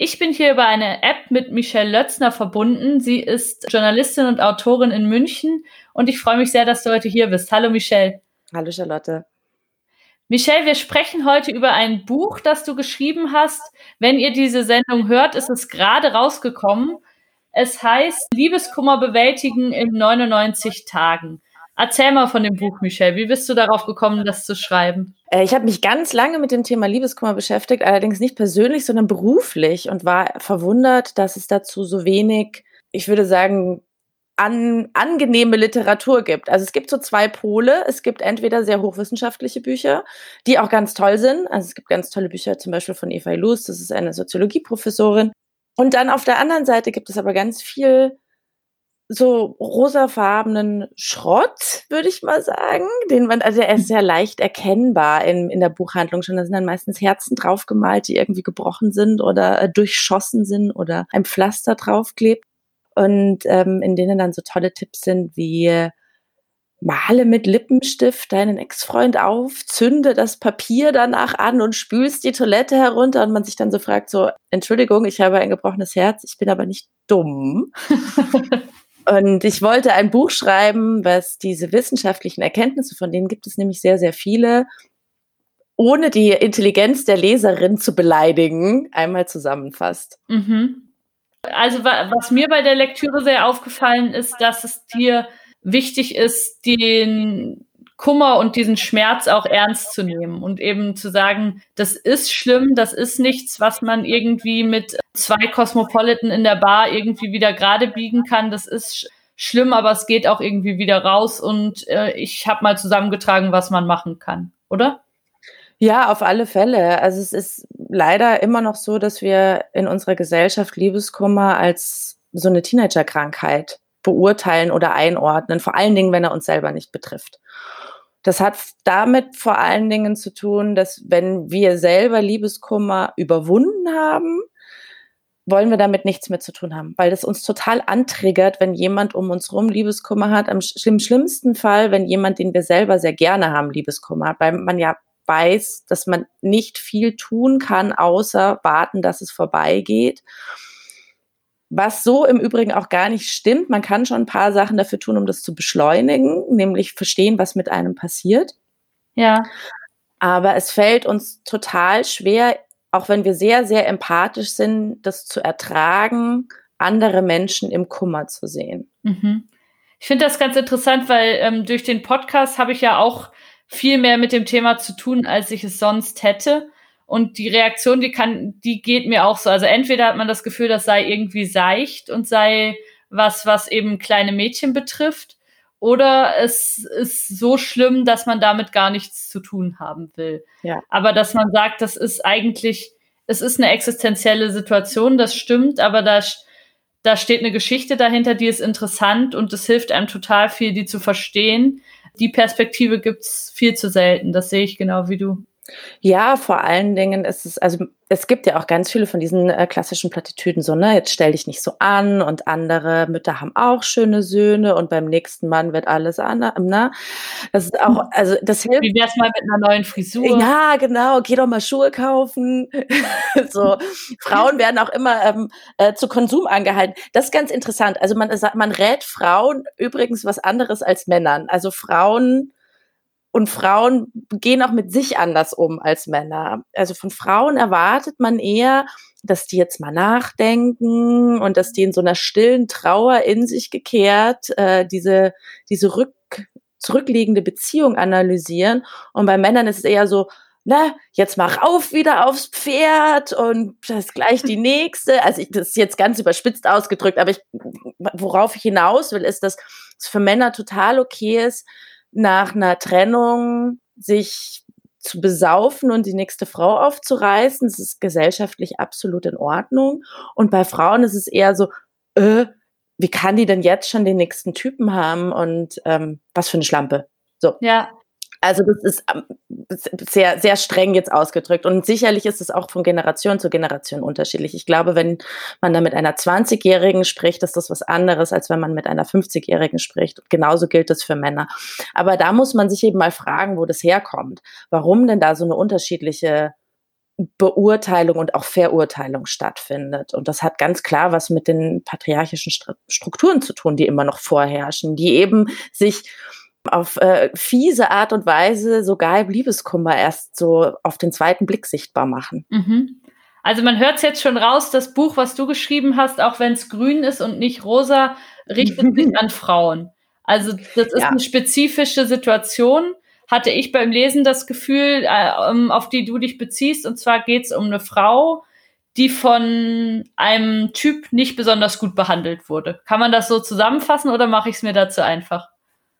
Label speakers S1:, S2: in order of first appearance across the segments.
S1: Ich bin hier über eine App mit Michelle Lötzner verbunden. Sie ist Journalistin und Autorin in München und ich freue mich sehr, dass du heute hier bist. Hallo Michelle.
S2: Hallo Charlotte.
S1: Michelle, wir sprechen heute über ein Buch, das du geschrieben hast. Wenn ihr diese Sendung hört, ist es gerade rausgekommen. Es heißt Liebeskummer bewältigen in 99 Tagen. Erzähl mal von dem Buch, Michelle. Wie bist du darauf gekommen, das zu schreiben?
S2: Äh, ich habe mich ganz lange mit dem Thema Liebeskummer beschäftigt, allerdings nicht persönlich, sondern beruflich und war verwundert, dass es dazu so wenig, ich würde sagen, an, angenehme Literatur gibt. Also es gibt so zwei Pole. Es gibt entweder sehr hochwissenschaftliche Bücher, die auch ganz toll sind. Also es gibt ganz tolle Bücher, zum Beispiel von Eva Luz, das ist eine Soziologieprofessorin. Und dann auf der anderen Seite gibt es aber ganz viel so rosafarbenen Schrott, würde ich mal sagen. Den man, also er ist sehr leicht erkennbar in, in der Buchhandlung schon. Da sind dann meistens Herzen draufgemalt, die irgendwie gebrochen sind oder äh, durchschossen sind oder ein Pflaster draufklebt und ähm, in denen dann so tolle Tipps sind wie male mit Lippenstift deinen Ex-Freund auf, zünde das Papier danach an und spülst die Toilette herunter und man sich dann so fragt so, Entschuldigung, ich habe ein gebrochenes Herz, ich bin aber nicht dumm. und ich wollte ein Buch schreiben, was diese wissenschaftlichen Erkenntnisse, von denen gibt es nämlich sehr, sehr viele, ohne die Intelligenz der Leserin zu beleidigen, einmal zusammenfasst.
S1: Mhm. Also was mir bei der Lektüre sehr aufgefallen ist, dass es dir wichtig ist, den Kummer und diesen Schmerz auch ernst zu nehmen und eben zu sagen, das ist schlimm, das ist nichts, was man irgendwie mit zwei Cosmopolitan in der Bar irgendwie wieder gerade biegen kann. Das ist schlimm, aber es geht auch irgendwie wieder raus und äh, ich habe mal zusammengetragen, was man machen kann, oder?
S2: Ja, auf alle Fälle. Also es ist leider immer noch so, dass wir in unserer Gesellschaft Liebeskummer als so eine Teenagerkrankheit beurteilen oder einordnen, vor allen Dingen, wenn er uns selber nicht betrifft. Das hat damit vor allen Dingen zu tun, dass wenn wir selber Liebeskummer überwunden haben, wollen wir damit nichts mehr zu tun haben, weil das uns total antriggert, wenn jemand um uns rum Liebeskummer hat. Am schlimmsten Fall, wenn jemand, den wir selber sehr gerne haben, Liebeskummer hat, weil man ja weiß, dass man nicht viel tun kann, außer warten, dass es vorbeigeht. Was so im Übrigen auch gar nicht stimmt. Man kann schon ein paar Sachen dafür tun, um das zu beschleunigen, nämlich verstehen, was mit einem passiert.
S1: Ja.
S2: Aber es fällt uns total schwer, auch wenn wir sehr, sehr empathisch sind, das zu ertragen, andere Menschen im Kummer zu sehen.
S1: Mhm. Ich finde das ganz interessant, weil ähm, durch den Podcast habe ich ja auch viel mehr mit dem Thema zu tun, als ich es sonst hätte. Und die Reaktion, die kann, die geht mir auch so. Also entweder hat man das Gefühl, das sei irgendwie seicht und sei was, was eben kleine Mädchen betrifft. Oder es ist so schlimm, dass man damit gar nichts zu tun haben will.
S2: Ja.
S1: Aber dass man sagt, das ist eigentlich, es ist eine existenzielle Situation, das stimmt, aber da, da steht eine Geschichte dahinter, die ist interessant und es hilft einem total viel, die zu verstehen die Perspektive gibt's viel zu selten. Das sehe ich genau wie du.
S2: Ja, vor allen Dingen ist es, also es gibt ja auch ganz viele von diesen äh, klassischen Plattitüden, so, ne, jetzt stell dich nicht so an und andere Mütter haben auch schöne Söhne und beim nächsten Mann wird alles anders, ne? Das ist auch, also das hilft.
S1: Wie wär's mal mit einer neuen Frisur?
S2: Ja, genau, geh doch mal Schuhe kaufen. so, Frauen werden auch immer ähm, äh, zu Konsum angehalten. Das ist ganz interessant. Also man, man rät Frauen übrigens was anderes als Männern. Also Frauen und Frauen gehen auch mit sich anders um als Männer. Also von Frauen erwartet man eher, dass die jetzt mal nachdenken und dass die in so einer stillen Trauer in sich gekehrt äh, diese, diese rück, zurückliegende Beziehung analysieren. Und bei Männern ist es eher so, na, jetzt mach auf wieder aufs Pferd und das ist gleich die nächste. Also ich, das ist jetzt ganz überspitzt ausgedrückt, aber ich, worauf ich hinaus will, ist, dass es für Männer total okay ist, nach einer Trennung sich zu besaufen und die nächste Frau aufzureißen. Das ist gesellschaftlich absolut in Ordnung. Und bei Frauen ist es eher so, äh, wie kann die denn jetzt schon den nächsten Typen haben und ähm, was für eine Schlampe? So.
S1: Ja.
S2: Also das ist ähm, sehr, sehr streng jetzt ausgedrückt. Und sicherlich ist es auch von Generation zu Generation unterschiedlich. Ich glaube, wenn man da mit einer 20-Jährigen spricht, ist das was anderes, als wenn man mit einer 50-Jährigen spricht. genauso gilt das für Männer. Aber da muss man sich eben mal fragen, wo das herkommt. Warum denn da so eine unterschiedliche Beurteilung und auch Verurteilung stattfindet. Und das hat ganz klar was mit den patriarchischen Strukturen zu tun, die immer noch vorherrschen, die eben sich auf äh, fiese Art und Weise sogar im Liebeskummer erst so auf den zweiten Blick sichtbar machen.
S1: Mhm. Also man hört es jetzt schon raus, das Buch, was du geschrieben hast, auch wenn es grün ist und nicht rosa, richtet sich an Frauen. Also das ist ja. eine spezifische Situation, hatte ich beim Lesen das Gefühl, äh, auf die du dich beziehst. Und zwar geht es um eine Frau, die von einem Typ nicht besonders gut behandelt wurde. Kann man das so zusammenfassen oder mache ich es mir dazu einfach?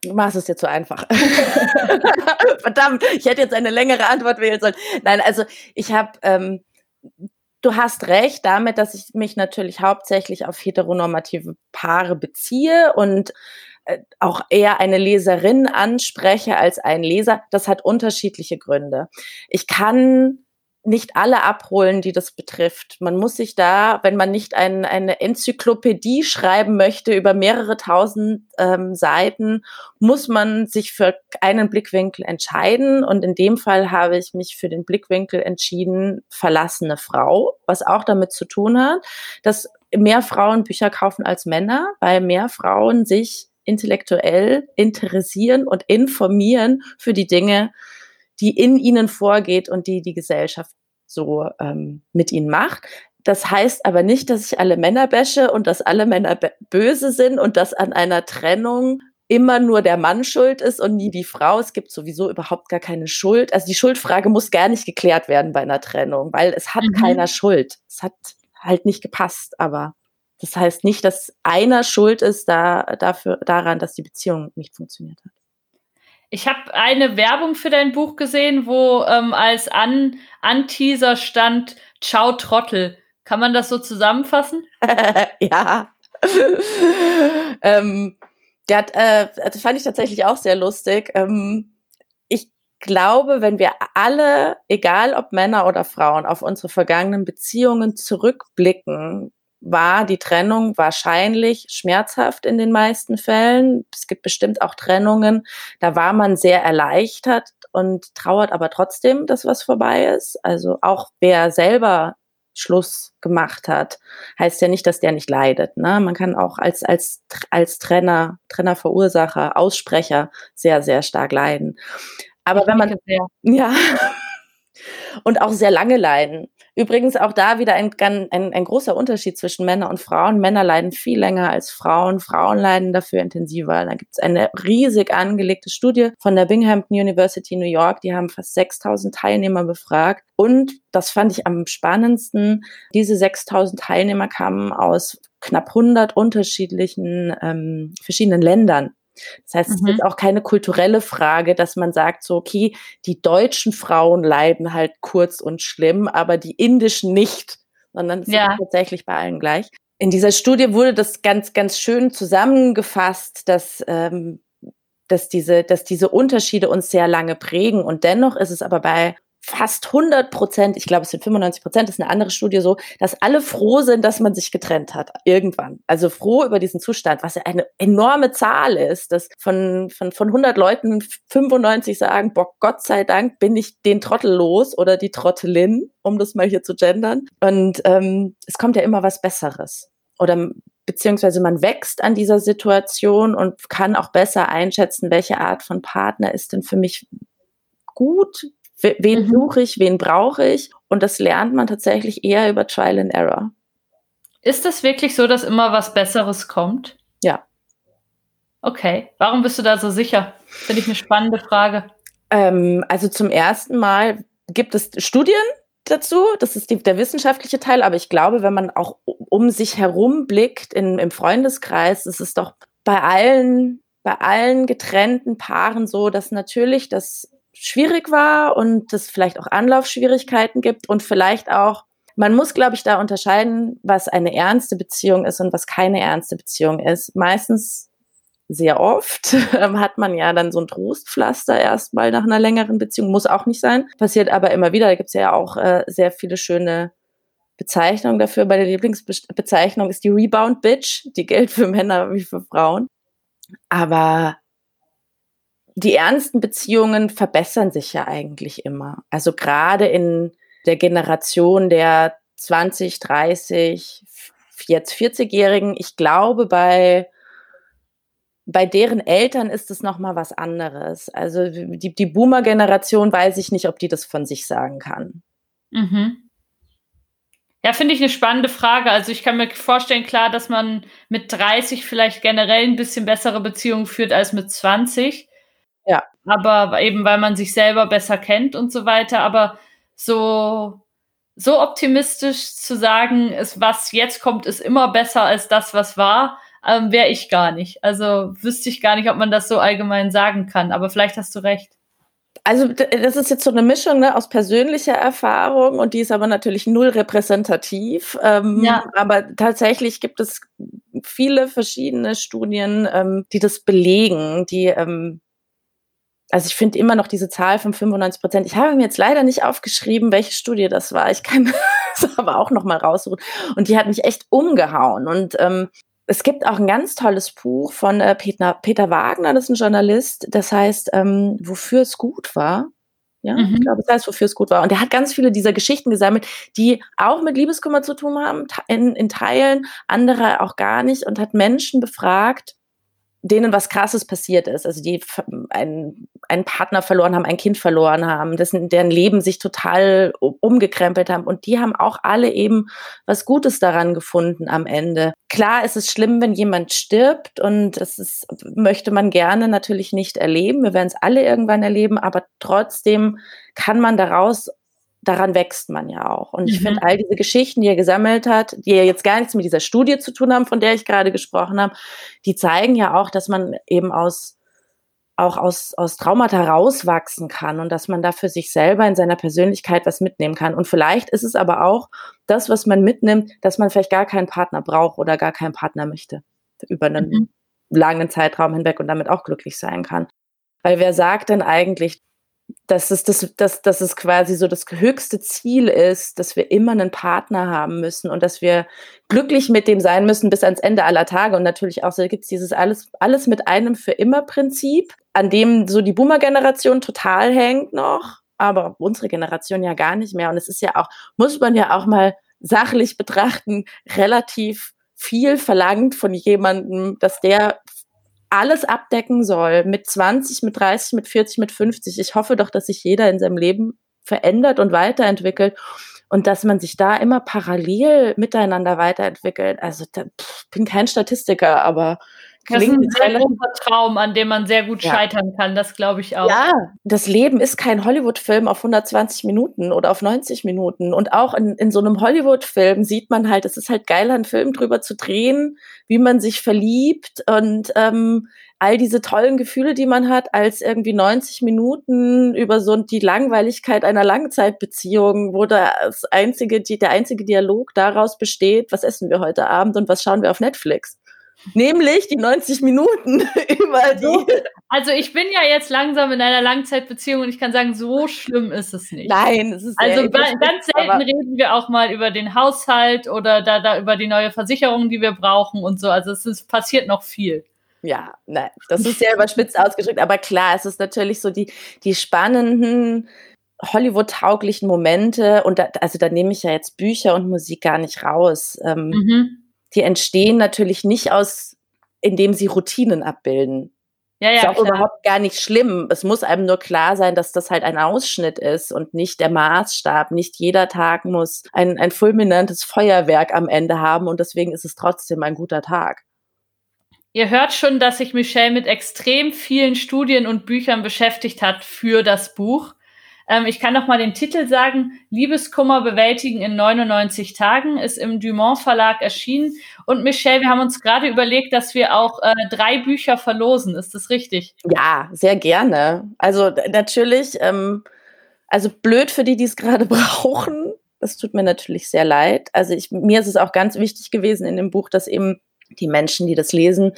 S2: Du machst es dir zu einfach. Verdammt, ich hätte jetzt eine längere Antwort wählen sollen. Nein, also ich habe, ähm, du hast recht damit, dass ich mich natürlich hauptsächlich auf heteronormative Paare beziehe und äh, auch eher eine Leserin anspreche als ein Leser. Das hat unterschiedliche Gründe. Ich kann nicht alle abholen, die das betrifft. Man muss sich da, wenn man nicht ein, eine Enzyklopädie schreiben möchte über mehrere tausend ähm, Seiten, muss man sich für einen Blickwinkel entscheiden. Und in dem Fall habe ich mich für den Blickwinkel entschieden, verlassene Frau, was auch damit zu tun hat, dass mehr Frauen Bücher kaufen als Männer, weil mehr Frauen sich intellektuell interessieren und informieren für die Dinge, die in ihnen vorgeht und die die Gesellschaft so ähm, mit ihnen macht. Das heißt aber nicht, dass ich alle Männer wäsche und dass alle Männer böse sind und dass an einer Trennung immer nur der Mann schuld ist und nie die Frau. Es gibt sowieso überhaupt gar keine Schuld. Also die Schuldfrage muss gar nicht geklärt werden bei einer Trennung, weil es hat mhm. keiner Schuld. Es hat halt nicht gepasst, aber das heißt nicht, dass einer schuld ist da, dafür, daran, dass die Beziehung nicht funktioniert hat.
S1: Ich habe eine Werbung für dein Buch gesehen, wo ähm, als An Anteaser stand Ciao Trottel. Kann man das so zusammenfassen?
S2: ja. ähm, hat, äh, das fand ich tatsächlich auch sehr lustig. Ähm, ich glaube, wenn wir alle, egal ob Männer oder Frauen, auf unsere vergangenen Beziehungen zurückblicken, war die Trennung wahrscheinlich schmerzhaft in den meisten Fällen. Es gibt bestimmt auch Trennungen, da war man sehr erleichtert und trauert aber trotzdem, dass was vorbei ist. Also auch wer selber Schluss gemacht hat, heißt ja nicht, dass der nicht leidet. Ne? Man kann auch als, als, als Trenner, Trennerverursacher, Aussprecher sehr, sehr stark leiden. Aber wenn man, ja, und auch sehr lange leiden. Übrigens auch da wieder ein, ein, ein großer Unterschied zwischen Männern und Frauen. Männer leiden viel länger als Frauen. Frauen leiden dafür intensiver. Da gibt es eine riesig angelegte Studie von der Binghamton University New York. Die haben fast 6000 Teilnehmer befragt. Und das fand ich am spannendsten. Diese 6000 Teilnehmer kamen aus knapp 100 unterschiedlichen ähm, verschiedenen Ländern. Das heißt, es mhm. ist auch keine kulturelle Frage, dass man sagt, so, okay, die deutschen Frauen leiden halt kurz und schlimm, aber die indischen nicht, sondern es ja. ist tatsächlich bei allen gleich. In dieser Studie wurde das ganz, ganz schön zusammengefasst, dass, ähm, dass, diese, dass diese Unterschiede uns sehr lange prägen. Und dennoch ist es aber bei fast 100 Prozent, ich glaube es sind 95 Prozent, das ist eine andere Studie so, dass alle froh sind, dass man sich getrennt hat, irgendwann. Also froh über diesen Zustand, was ja eine enorme Zahl ist, dass von, von, von 100 Leuten 95 sagen, boah, Gott sei Dank bin ich den Trottel los oder die Trottelin, um das mal hier zu gendern. Und ähm, es kommt ja immer was Besseres. Oder beziehungsweise man wächst an dieser Situation und kann auch besser einschätzen, welche Art von Partner ist denn für mich gut, Wen mhm. suche ich, wen brauche ich? Und das lernt man tatsächlich eher über Trial and Error.
S1: Ist das wirklich so, dass immer was Besseres kommt?
S2: Ja.
S1: Okay. Warum bist du da so sicher? Finde ich eine spannende Frage.
S2: Ähm, also zum ersten Mal gibt es Studien dazu. Das ist die, der wissenschaftliche Teil. Aber ich glaube, wenn man auch um sich herum blickt in, im Freundeskreis, ist es doch bei allen, bei allen getrennten Paaren so, dass natürlich das schwierig war und es vielleicht auch Anlaufschwierigkeiten gibt und vielleicht auch man muss, glaube ich, da unterscheiden, was eine ernste Beziehung ist und was keine ernste Beziehung ist. Meistens sehr oft hat man ja dann so ein Trostpflaster erstmal nach einer längeren Beziehung. Muss auch nicht sein. Passiert aber immer wieder. Da gibt es ja auch äh, sehr viele schöne Bezeichnungen dafür. Bei der Lieblingsbezeichnung ist die Rebound Bitch. Die gilt für Männer wie für Frauen. Aber die ernsten Beziehungen verbessern sich ja eigentlich immer. Also gerade in der Generation der 20, 30, jetzt 40-Jährigen. Ich glaube, bei bei deren Eltern ist es noch mal was anderes. Also die, die Boomer-Generation weiß ich nicht, ob die das von sich sagen kann.
S1: Mhm. Ja, finde ich eine spannende Frage. Also ich kann mir vorstellen, klar, dass man mit 30 vielleicht generell ein bisschen bessere Beziehungen führt als mit 20.
S2: Ja.
S1: Aber eben, weil man sich selber besser kennt und so weiter. Aber so, so optimistisch zu sagen, ist, was jetzt kommt, ist immer besser als das, was war, ähm, wäre ich gar nicht. Also wüsste ich gar nicht, ob man das so allgemein sagen kann. Aber vielleicht hast du recht.
S2: Also das ist jetzt so eine Mischung ne, aus persönlicher Erfahrung und die ist aber natürlich null repräsentativ. Ähm, ja. Aber tatsächlich gibt es viele verschiedene Studien, ähm, die das belegen, die ähm, also ich finde immer noch diese Zahl von 95 Prozent. Ich habe mir jetzt leider nicht aufgeschrieben, welche Studie das war. Ich kann das aber auch noch mal raussuchen. Und die hat mich echt umgehauen. Und ähm, es gibt auch ein ganz tolles Buch von äh, Peter, Peter Wagner, das ist ein Journalist, das heißt, ähm, wofür es gut war. Ja, mhm. ich glaube, das heißt, wofür es gut war. Und er hat ganz viele dieser Geschichten gesammelt, die auch mit Liebeskummer zu tun haben, in, in Teilen, andere auch gar nicht, und hat Menschen befragt, denen was Krasses passiert ist, also die einen, einen Partner verloren haben, ein Kind verloren haben, dessen, deren Leben sich total umgekrempelt haben und die haben auch alle eben was Gutes daran gefunden am Ende. Klar ist es schlimm, wenn jemand stirbt und das ist, möchte man gerne natürlich nicht erleben. Wir werden es alle irgendwann erleben, aber trotzdem kann man daraus daran wächst man ja auch. Und ich mhm. finde, all diese Geschichten, die er gesammelt hat, die ja jetzt gar nichts mit dieser Studie zu tun haben, von der ich gerade gesprochen habe, die zeigen ja auch, dass man eben aus auch aus, aus Traumata rauswachsen kann und dass man da für sich selber in seiner Persönlichkeit was mitnehmen kann. Und vielleicht ist es aber auch das, was man mitnimmt, dass man vielleicht gar keinen Partner braucht oder gar keinen Partner möchte über einen mhm. langen Zeitraum hinweg und damit auch glücklich sein kann. Weil wer sagt denn eigentlich, dass es, das, dass, dass es quasi so das höchste Ziel ist, dass wir immer einen Partner haben müssen und dass wir glücklich mit dem sein müssen bis ans Ende aller Tage. Und natürlich auch so gibt es dieses alles, alles mit einem für immer Prinzip, an dem so die Boomer-Generation total hängt noch, aber unsere Generation ja gar nicht mehr. Und es ist ja auch, muss man ja auch mal sachlich betrachten, relativ viel verlangt von jemandem, dass der alles abdecken soll, mit 20, mit 30, mit 40, mit 50. Ich hoffe doch, dass sich jeder in seinem Leben verändert und weiterentwickelt und dass man sich da immer parallel miteinander weiterentwickelt. Also da, bin kein Statistiker, aber
S1: das ist ein sehr großer Traum, an dem man sehr gut ja. scheitern kann, das glaube ich auch.
S2: Ja, das Leben ist kein Hollywood-Film auf 120 Minuten oder auf 90 Minuten. Und auch in, in so einem Hollywood-Film sieht man halt, es ist halt geil, einen Film drüber zu drehen, wie man sich verliebt und ähm, all diese tollen Gefühle, die man hat, als irgendwie 90 Minuten über so die Langweiligkeit einer Langzeitbeziehung, wo das einzige, die, der einzige Dialog daraus besteht, was essen wir heute Abend und was schauen wir auf Netflix nämlich die 90 Minuten über die.
S1: Also ich bin ja jetzt langsam in einer Langzeitbeziehung und ich kann sagen, so schlimm ist es nicht.
S2: Nein, es ist
S1: also ganz selten reden wir auch mal über den Haushalt oder da, da über die neue Versicherung, die wir brauchen und so. Also es ist, passiert noch viel.
S2: Ja, nein, das ist sehr überspitzt ausgedrückt, aber klar, es ist natürlich so die, die spannenden, Hollywood-tauglichen Momente und da, also da nehme ich ja jetzt Bücher und Musik gar nicht raus. Ähm, mhm die entstehen natürlich nicht aus, indem sie Routinen abbilden. Ja, ja, ist auch klar. überhaupt gar nicht schlimm. Es muss einem nur klar sein, dass das halt ein Ausschnitt ist und nicht der Maßstab. Nicht jeder Tag muss ein, ein fulminantes Feuerwerk am Ende haben und deswegen ist es trotzdem ein guter Tag.
S1: Ihr hört schon, dass sich Michelle mit extrem vielen Studien und Büchern beschäftigt hat für das Buch. Ähm, ich kann noch mal den Titel sagen. Liebeskummer bewältigen in 99 Tagen ist im Dumont Verlag erschienen. Und Michelle, wir haben uns gerade überlegt, dass wir auch äh, drei Bücher verlosen. Ist das richtig?
S2: Ja, sehr gerne. Also natürlich, ähm, also blöd für die, die es gerade brauchen. Das tut mir natürlich sehr leid. Also ich, mir ist es auch ganz wichtig gewesen in dem Buch, dass eben die Menschen, die das lesen,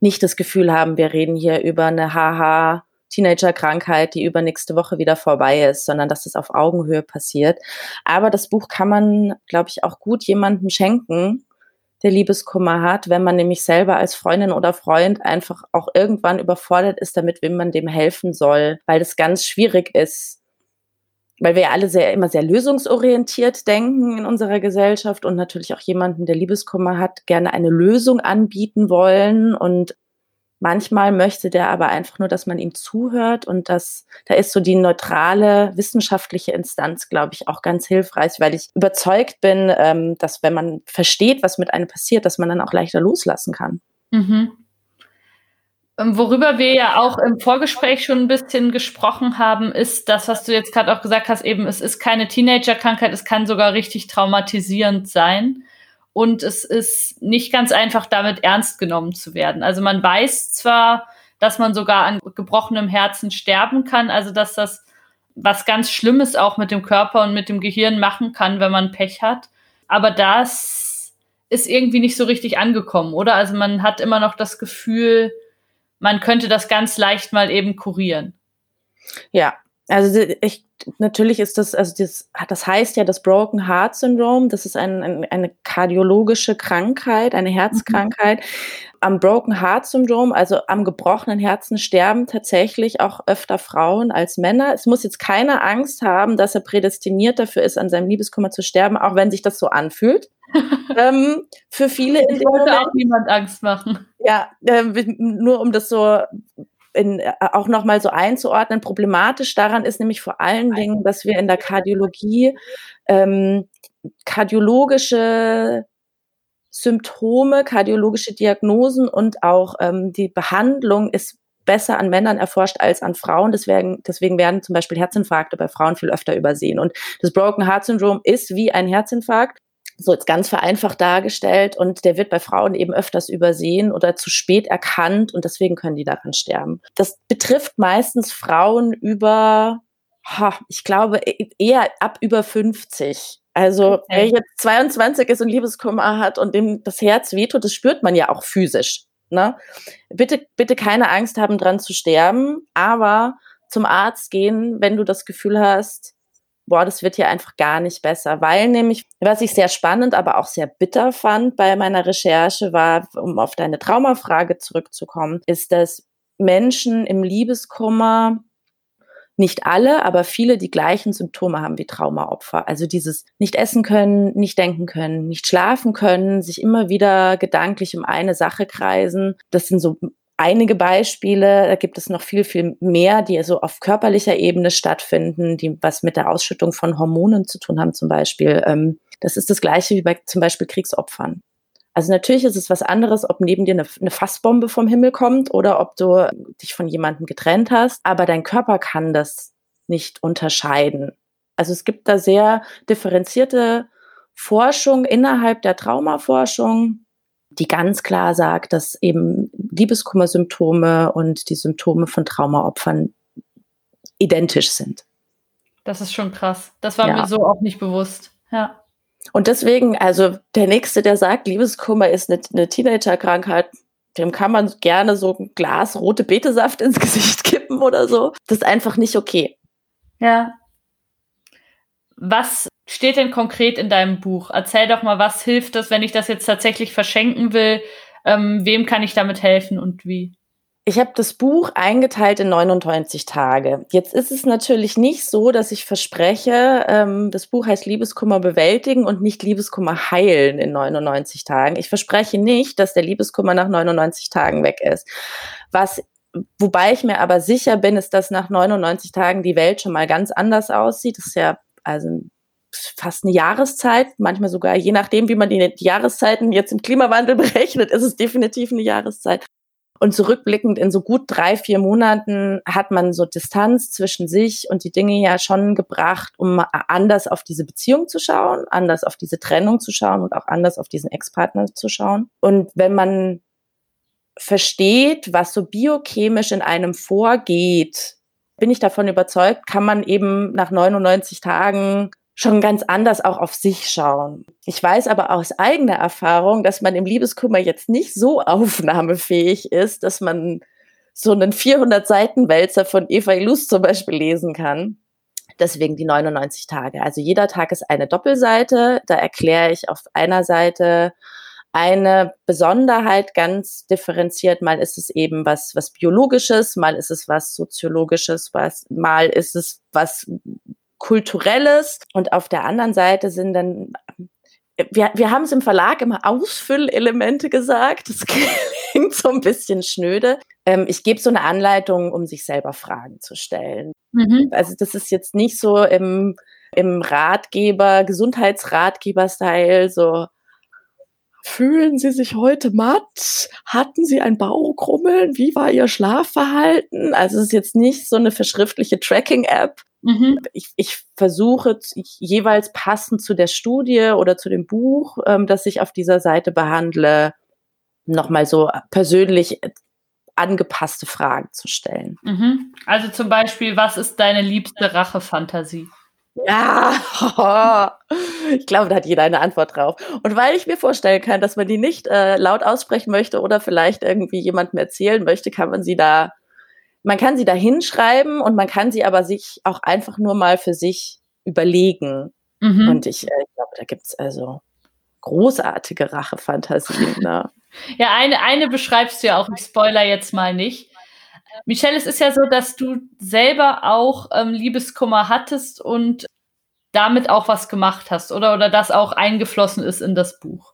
S2: nicht das Gefühl haben, wir reden hier über eine Haha Teenager-Krankheit, die übernächste Woche wieder vorbei ist, sondern dass es auf Augenhöhe passiert. Aber das Buch kann man, glaube ich, auch gut jemandem schenken, der Liebeskummer hat, wenn man nämlich selber als Freundin oder Freund einfach auch irgendwann überfordert ist damit, wem man dem helfen soll, weil es ganz schwierig ist, weil wir alle sehr immer sehr lösungsorientiert denken in unserer Gesellschaft und natürlich auch jemanden, der Liebeskummer hat, gerne eine Lösung anbieten wollen und manchmal möchte der aber einfach nur, dass man ihm zuhört und das da ist so die neutrale wissenschaftliche Instanz, glaube ich, auch ganz hilfreich, weil ich überzeugt bin, ähm, dass wenn man versteht, was mit einem passiert, dass man dann auch leichter loslassen kann. Mhm.
S1: Ähm, worüber wir ja auch im Vorgespräch schon ein bisschen gesprochen haben, ist das, was du jetzt gerade auch gesagt hast, eben, es ist keine Teenagerkrankheit, es kann sogar richtig traumatisierend sein. Und es ist nicht ganz einfach, damit ernst genommen zu werden. Also man weiß zwar, dass man sogar an gebrochenem Herzen sterben kann, also dass das was ganz Schlimmes auch mit dem Körper und mit dem Gehirn machen kann, wenn man Pech hat. Aber das ist irgendwie nicht so richtig angekommen, oder? Also man hat immer noch das Gefühl, man könnte das ganz leicht mal eben kurieren.
S2: Ja, also ich, natürlich ist das, also das, das heißt ja das Broken Heart Syndrome, das ist ein, ein, eine kardiologische Krankheit, eine Herzkrankheit. Mhm. Am Broken Heart Syndrome, also am gebrochenen Herzen, sterben tatsächlich auch öfter Frauen als Männer. Es muss jetzt keine Angst haben, dass er prädestiniert dafür ist, an seinem Liebeskummer zu sterben, auch wenn sich das so anfühlt. ähm, für viele
S1: in dem Moment. auch niemand Angst machen.
S2: Ja, äh, nur um das so in, äh, auch nochmal so einzuordnen. Problematisch daran ist nämlich vor allen Dingen, dass wir in der Kardiologie ähm, kardiologische Symptome, kardiologische Diagnosen und auch ähm, die Behandlung ist besser an Männern erforscht als an Frauen. Deswegen, deswegen werden zum Beispiel Herzinfarkte bei Frauen viel öfter übersehen. Und das Broken Heart Syndrome ist wie ein Herzinfarkt so jetzt ganz vereinfacht dargestellt und der wird bei Frauen eben öfters übersehen oder zu spät erkannt und deswegen können die daran sterben. Das betrifft meistens Frauen über, ha, ich glaube, e, eher ab über 50. Also okay. wer jetzt 22 ist und Liebeskummer hat und dem das Herz wehtut, das spürt man ja auch physisch. Ne? Bitte, bitte keine Angst haben, dran zu sterben, aber zum Arzt gehen, wenn du das Gefühl hast, boah, das wird hier einfach gar nicht besser, weil nämlich, was ich sehr spannend, aber auch sehr bitter fand bei meiner Recherche war, um auf deine Traumafrage zurückzukommen, ist, dass Menschen im Liebeskummer nicht alle, aber viele die gleichen Symptome haben wie Traumaopfer. Also dieses nicht essen können, nicht denken können, nicht schlafen können, sich immer wieder gedanklich um eine Sache kreisen. Das sind so einige Beispiele, da gibt es noch viel, viel mehr, die so auf körperlicher Ebene stattfinden, die was mit der Ausschüttung von Hormonen zu tun haben zum Beispiel. Ähm, das ist das gleiche wie bei zum Beispiel Kriegsopfern. Also natürlich ist es was anderes, ob neben dir eine, eine Fassbombe vom Himmel kommt oder ob du dich von jemandem getrennt hast, aber dein Körper kann das nicht unterscheiden. Also es gibt da sehr differenzierte Forschung innerhalb der Traumaforschung, die ganz klar sagt, dass eben Liebeskummersymptome und die Symptome von Traumaopfern identisch sind.
S1: Das ist schon krass. Das war ja. mir so auch nicht bewusst. Ja.
S2: Und deswegen, also der Nächste, der sagt, Liebeskummer ist eine, eine Teenagerkrankheit, dem kann man gerne so ein Glas rote Betesaft ins Gesicht kippen oder so. Das ist einfach nicht okay.
S1: Ja. Was steht denn konkret in deinem Buch? Erzähl doch mal, was hilft das, wenn ich das jetzt tatsächlich verschenken will? Ähm, wem kann ich damit helfen und wie?
S2: Ich habe das Buch eingeteilt in 99 Tage. Jetzt ist es natürlich nicht so, dass ich verspreche, ähm, das Buch heißt Liebeskummer bewältigen und nicht Liebeskummer heilen in 99 Tagen. Ich verspreche nicht, dass der Liebeskummer nach 99 Tagen weg ist. Was Wobei ich mir aber sicher bin, ist, dass nach 99 Tagen die Welt schon mal ganz anders aussieht. Das ist ja also fast eine Jahreszeit, manchmal sogar, je nachdem, wie man die, Jahreszeiten jetzt im Klimawandel berechnet, ist es definitiv eine Jahreszeit. Und zurückblickend in so gut drei, vier Monaten hat man so Distanz zwischen sich und die Dinge ja schon gebracht, um anders auf diese Beziehung zu schauen, anders auf diese Trennung zu schauen und auch anders auf diesen Ex-Partner zu schauen. Und wenn man versteht, was so biochemisch in einem vorgeht, bin ich davon überzeugt, kann man eben nach 99 Tagen schon ganz anders auch auf sich schauen. Ich weiß aber aus eigener Erfahrung, dass man im Liebeskummer jetzt nicht so aufnahmefähig ist, dass man so einen 400 Seiten Wälzer von Eva Ilus zum Beispiel lesen kann. Deswegen die 99 Tage. Also jeder Tag ist eine Doppelseite. Da erkläre ich auf einer Seite eine Besonderheit ganz differenziert. Mal ist es eben was, was biologisches, mal ist es was soziologisches, was, mal ist es was kulturelles. Und auf der anderen Seite sind dann wir, wir haben es im Verlag immer Ausfüllelemente gesagt. Das klingt so ein bisschen schnöde. Ähm, ich gebe so eine Anleitung, um sich selber Fragen zu stellen. Mhm. Also das ist jetzt nicht so im, im Ratgeber, Gesundheitsratgeber-Style, so Fühlen Sie sich heute matt? Hatten Sie ein Bauchkrummeln? Wie war Ihr Schlafverhalten? Also es ist jetzt nicht so eine verschriftliche Tracking-App. Mhm. Ich, ich versuche jeweils passend zu der Studie oder zu dem Buch, ähm, das ich auf dieser Seite behandle, nochmal so persönlich angepasste Fragen zu stellen.
S1: Mhm. Also zum Beispiel, was ist deine liebste Rachefantasie?
S2: Ja, ich glaube, da hat jeder eine Antwort drauf. Und weil ich mir vorstellen kann, dass man die nicht äh, laut aussprechen möchte oder vielleicht irgendwie jemandem erzählen möchte, kann man sie da, man kann sie da hinschreiben und man kann sie aber sich auch einfach nur mal für sich überlegen. Mhm. Und ich, äh, glaube, da gibt's also großartige Rachefantasien. Ne?
S1: ja, eine, eine beschreibst du ja auch, ich spoiler jetzt mal nicht. Michelle, es ist ja so, dass du selber auch ähm, Liebeskummer hattest und damit auch was gemacht hast, oder? Oder das auch eingeflossen ist in das Buch.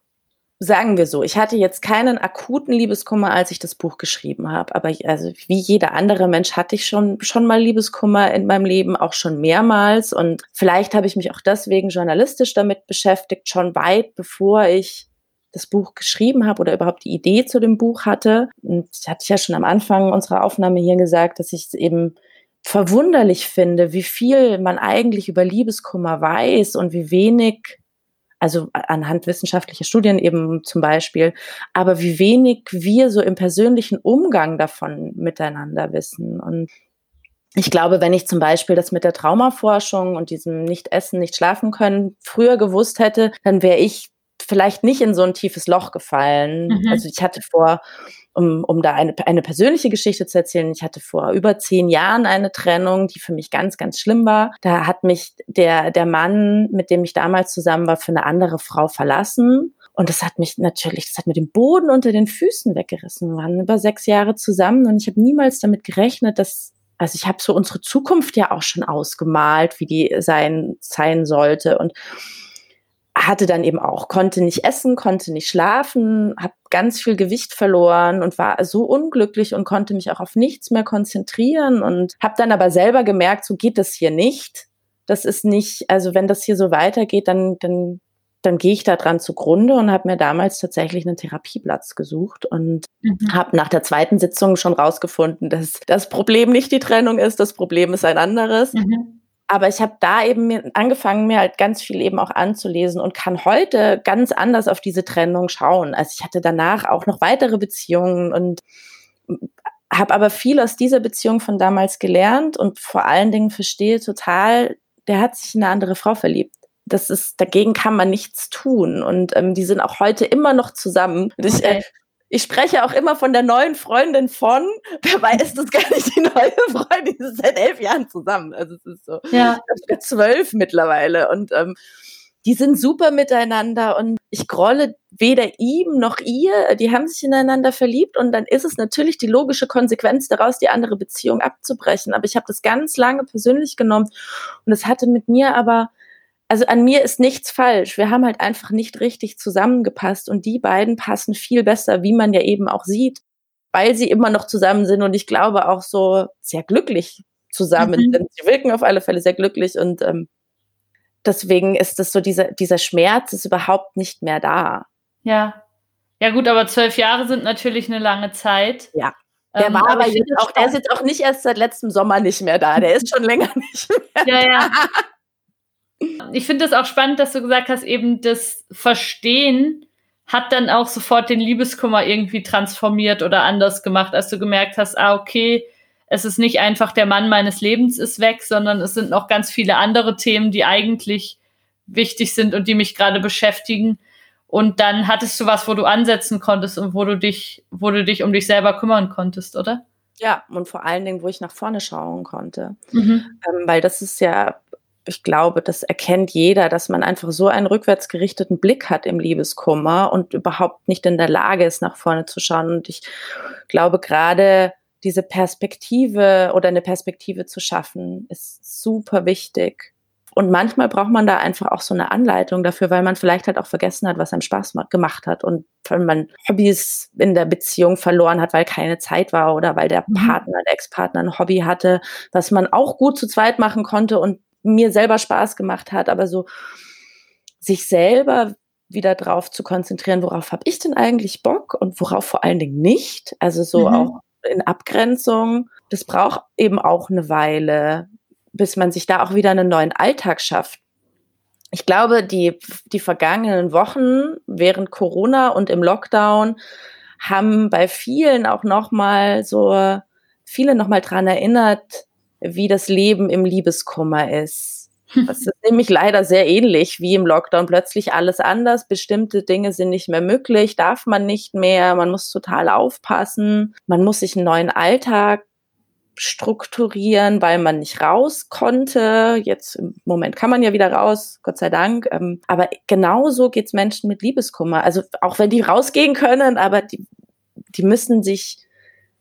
S2: Sagen wir so, ich hatte jetzt keinen akuten Liebeskummer, als ich das Buch geschrieben habe, aber ich, also wie jeder andere Mensch hatte ich schon schon mal Liebeskummer in meinem Leben, auch schon mehrmals und vielleicht habe ich mich auch deswegen journalistisch damit beschäftigt, schon weit bevor ich das Buch geschrieben habe oder überhaupt die Idee zu dem Buch hatte. Und das hatte ich ja schon am Anfang unserer Aufnahme hier gesagt, dass ich es eben verwunderlich finde, wie viel man eigentlich über Liebeskummer weiß und wie wenig, also anhand wissenschaftlicher Studien eben zum Beispiel, aber wie wenig wir so im persönlichen Umgang davon miteinander wissen. Und ich glaube, wenn ich zum Beispiel das mit der Traumaforschung und diesem Nicht essen, nicht schlafen können früher gewusst hätte, dann wäre ich vielleicht nicht in so ein tiefes Loch gefallen. Mhm. Also ich hatte vor, um, um da eine, eine persönliche Geschichte zu erzählen, ich hatte vor über zehn Jahren eine Trennung, die für mich ganz, ganz schlimm war. Da hat mich der, der Mann, mit dem ich damals zusammen war, für eine andere Frau verlassen. Und das hat mich natürlich, das hat mir den Boden unter den Füßen weggerissen. Wir waren über sechs Jahre zusammen und ich habe niemals damit gerechnet, dass also ich habe so unsere Zukunft ja auch schon ausgemalt, wie die sein sein sollte und hatte dann eben auch, konnte nicht essen, konnte nicht schlafen, habe ganz viel Gewicht verloren und war so unglücklich und konnte mich auch auf nichts mehr konzentrieren und habe dann aber selber gemerkt, so geht das hier nicht. Das ist nicht, also wenn das hier so weitergeht, dann, dann, dann gehe ich da dran zugrunde und habe mir damals tatsächlich einen Therapieplatz gesucht und mhm. habe nach der zweiten Sitzung schon rausgefunden, dass das Problem nicht die Trennung ist, das Problem ist ein anderes. Mhm aber ich habe da eben angefangen, mir halt ganz viel eben auch anzulesen und kann heute ganz anders auf diese Trennung schauen. Also ich hatte danach auch noch weitere Beziehungen und habe aber viel aus dieser Beziehung von damals gelernt und vor allen Dingen verstehe total, der hat sich in eine andere Frau verliebt. Das ist, dagegen kann man nichts tun. Und ähm, die sind auch heute immer noch zusammen. Und ich äh, ich spreche auch immer von der neuen Freundin von, dabei ist das gar nicht die neue Freundin, die ist seit elf Jahren zusammen. Also es ist so, ja. zwölf mittlerweile und ähm, die sind super miteinander und ich grolle weder ihm noch ihr. Die haben sich ineinander verliebt und dann ist es natürlich die logische Konsequenz daraus, die andere Beziehung abzubrechen. Aber ich habe das ganz lange persönlich genommen und es hatte mit mir aber also an mir ist nichts falsch. Wir haben halt einfach nicht richtig zusammengepasst und die beiden passen viel besser, wie man ja eben auch sieht, weil sie immer noch zusammen sind und ich glaube auch so sehr glücklich zusammen mhm. sind. Sie wirken auf alle Fälle sehr glücklich und ähm, deswegen ist das so, dieser, dieser Schmerz ist überhaupt nicht mehr da.
S1: Ja. Ja, gut, aber zwölf Jahre sind natürlich eine lange Zeit.
S2: Ja. Der ähm, war aber jetzt auch, der ist jetzt auch nicht erst seit letztem Sommer nicht mehr da. Der ist schon länger nicht mehr. Ja, da. ja.
S1: Ich finde es auch spannend, dass du gesagt hast, eben das Verstehen hat dann auch sofort den Liebeskummer irgendwie transformiert oder anders gemacht, als du gemerkt hast, ah, okay, es ist nicht einfach der Mann meines Lebens ist weg, sondern es sind noch ganz viele andere Themen, die eigentlich wichtig sind und die mich gerade beschäftigen. Und dann hattest du was, wo du ansetzen konntest und wo du dich, wo du dich um dich selber kümmern konntest, oder?
S2: Ja, und vor allen Dingen, wo ich nach vorne schauen konnte. Mhm. Ähm, weil das ist ja, ich glaube, das erkennt jeder, dass man einfach so einen rückwärtsgerichteten Blick hat im Liebeskummer und überhaupt nicht in der Lage ist, nach vorne zu schauen. Und ich glaube, gerade diese Perspektive oder eine Perspektive zu schaffen, ist super wichtig. Und manchmal braucht man da einfach auch so eine Anleitung dafür, weil man vielleicht halt auch vergessen hat, was einem Spaß gemacht hat und wenn man Hobbys in der Beziehung verloren hat, weil keine Zeit war oder weil der mhm. Partner, der Ex-Partner ein Hobby hatte, was man auch gut zu zweit machen konnte und mir selber Spaß gemacht hat, aber so sich selber wieder drauf zu konzentrieren, worauf habe ich denn eigentlich Bock und worauf vor allen Dingen nicht. Also so mhm. auch in Abgrenzung. Das braucht eben auch eine Weile, bis man sich da auch wieder einen neuen Alltag schafft. Ich glaube, die, die vergangenen Wochen während Corona und im Lockdown haben bei vielen auch nochmal so, viele nochmal dran erinnert, wie das Leben im Liebeskummer ist. Das ist nämlich leider sehr ähnlich wie im Lockdown. Plötzlich alles anders. Bestimmte Dinge sind nicht mehr möglich, darf man nicht mehr. Man muss total aufpassen. Man muss sich einen neuen Alltag strukturieren, weil man nicht raus konnte. Jetzt im Moment kann man ja wieder raus, Gott sei Dank. Ähm, aber genauso geht's Menschen mit Liebeskummer. Also auch wenn die rausgehen können, aber die, die müssen sich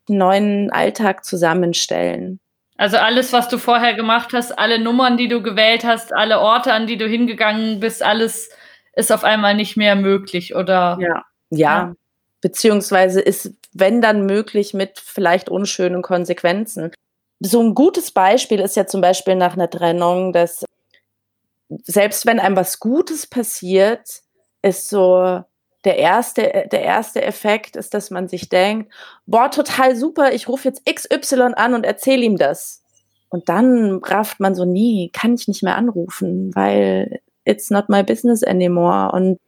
S2: einen neuen Alltag zusammenstellen.
S1: Also alles, was du vorher gemacht hast, alle Nummern, die du gewählt hast, alle Orte, an die du hingegangen bist, alles ist auf einmal nicht mehr möglich, oder?
S2: Ja, ja. ja. Beziehungsweise ist, wenn dann möglich, mit vielleicht unschönen Konsequenzen. So ein gutes Beispiel ist ja zum Beispiel nach einer Trennung, dass selbst wenn einem was Gutes passiert, ist so der erste, der erste Effekt ist, dass man sich denkt, boah, total super, ich rufe jetzt XY an und erzähle ihm das. Und dann rafft man so, nie, kann ich nicht mehr anrufen, weil it's not my business anymore. Und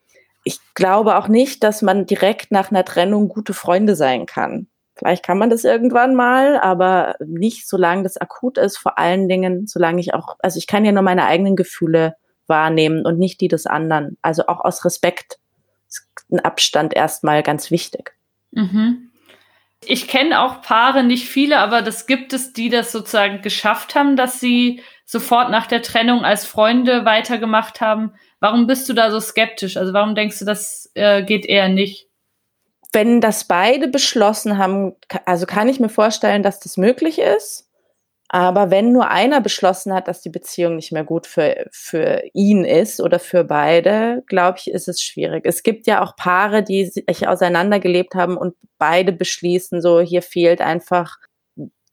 S2: ich glaube auch nicht, dass man direkt nach einer Trennung gute Freunde sein kann. Vielleicht kann man das irgendwann mal, aber nicht solange das akut ist, vor allen Dingen, solange ich auch, also ich kann ja nur meine eigenen Gefühle wahrnehmen und nicht die des anderen. Also auch aus Respekt ein Abstand erstmal ganz wichtig.
S1: Mhm. Ich kenne auch Paare, nicht viele, aber das gibt es, die das sozusagen geschafft haben, dass sie sofort nach der Trennung als Freunde weitergemacht haben. Warum bist du da so skeptisch? Also warum denkst du, das äh, geht eher nicht?
S2: Wenn das beide beschlossen haben, also kann ich mir vorstellen, dass das möglich ist. Aber wenn nur einer beschlossen hat, dass die Beziehung nicht mehr gut für, für ihn ist oder für beide, glaube ich, ist es schwierig. Es gibt ja auch Paare, die sich auseinandergelebt haben und beide beschließen, so hier fehlt einfach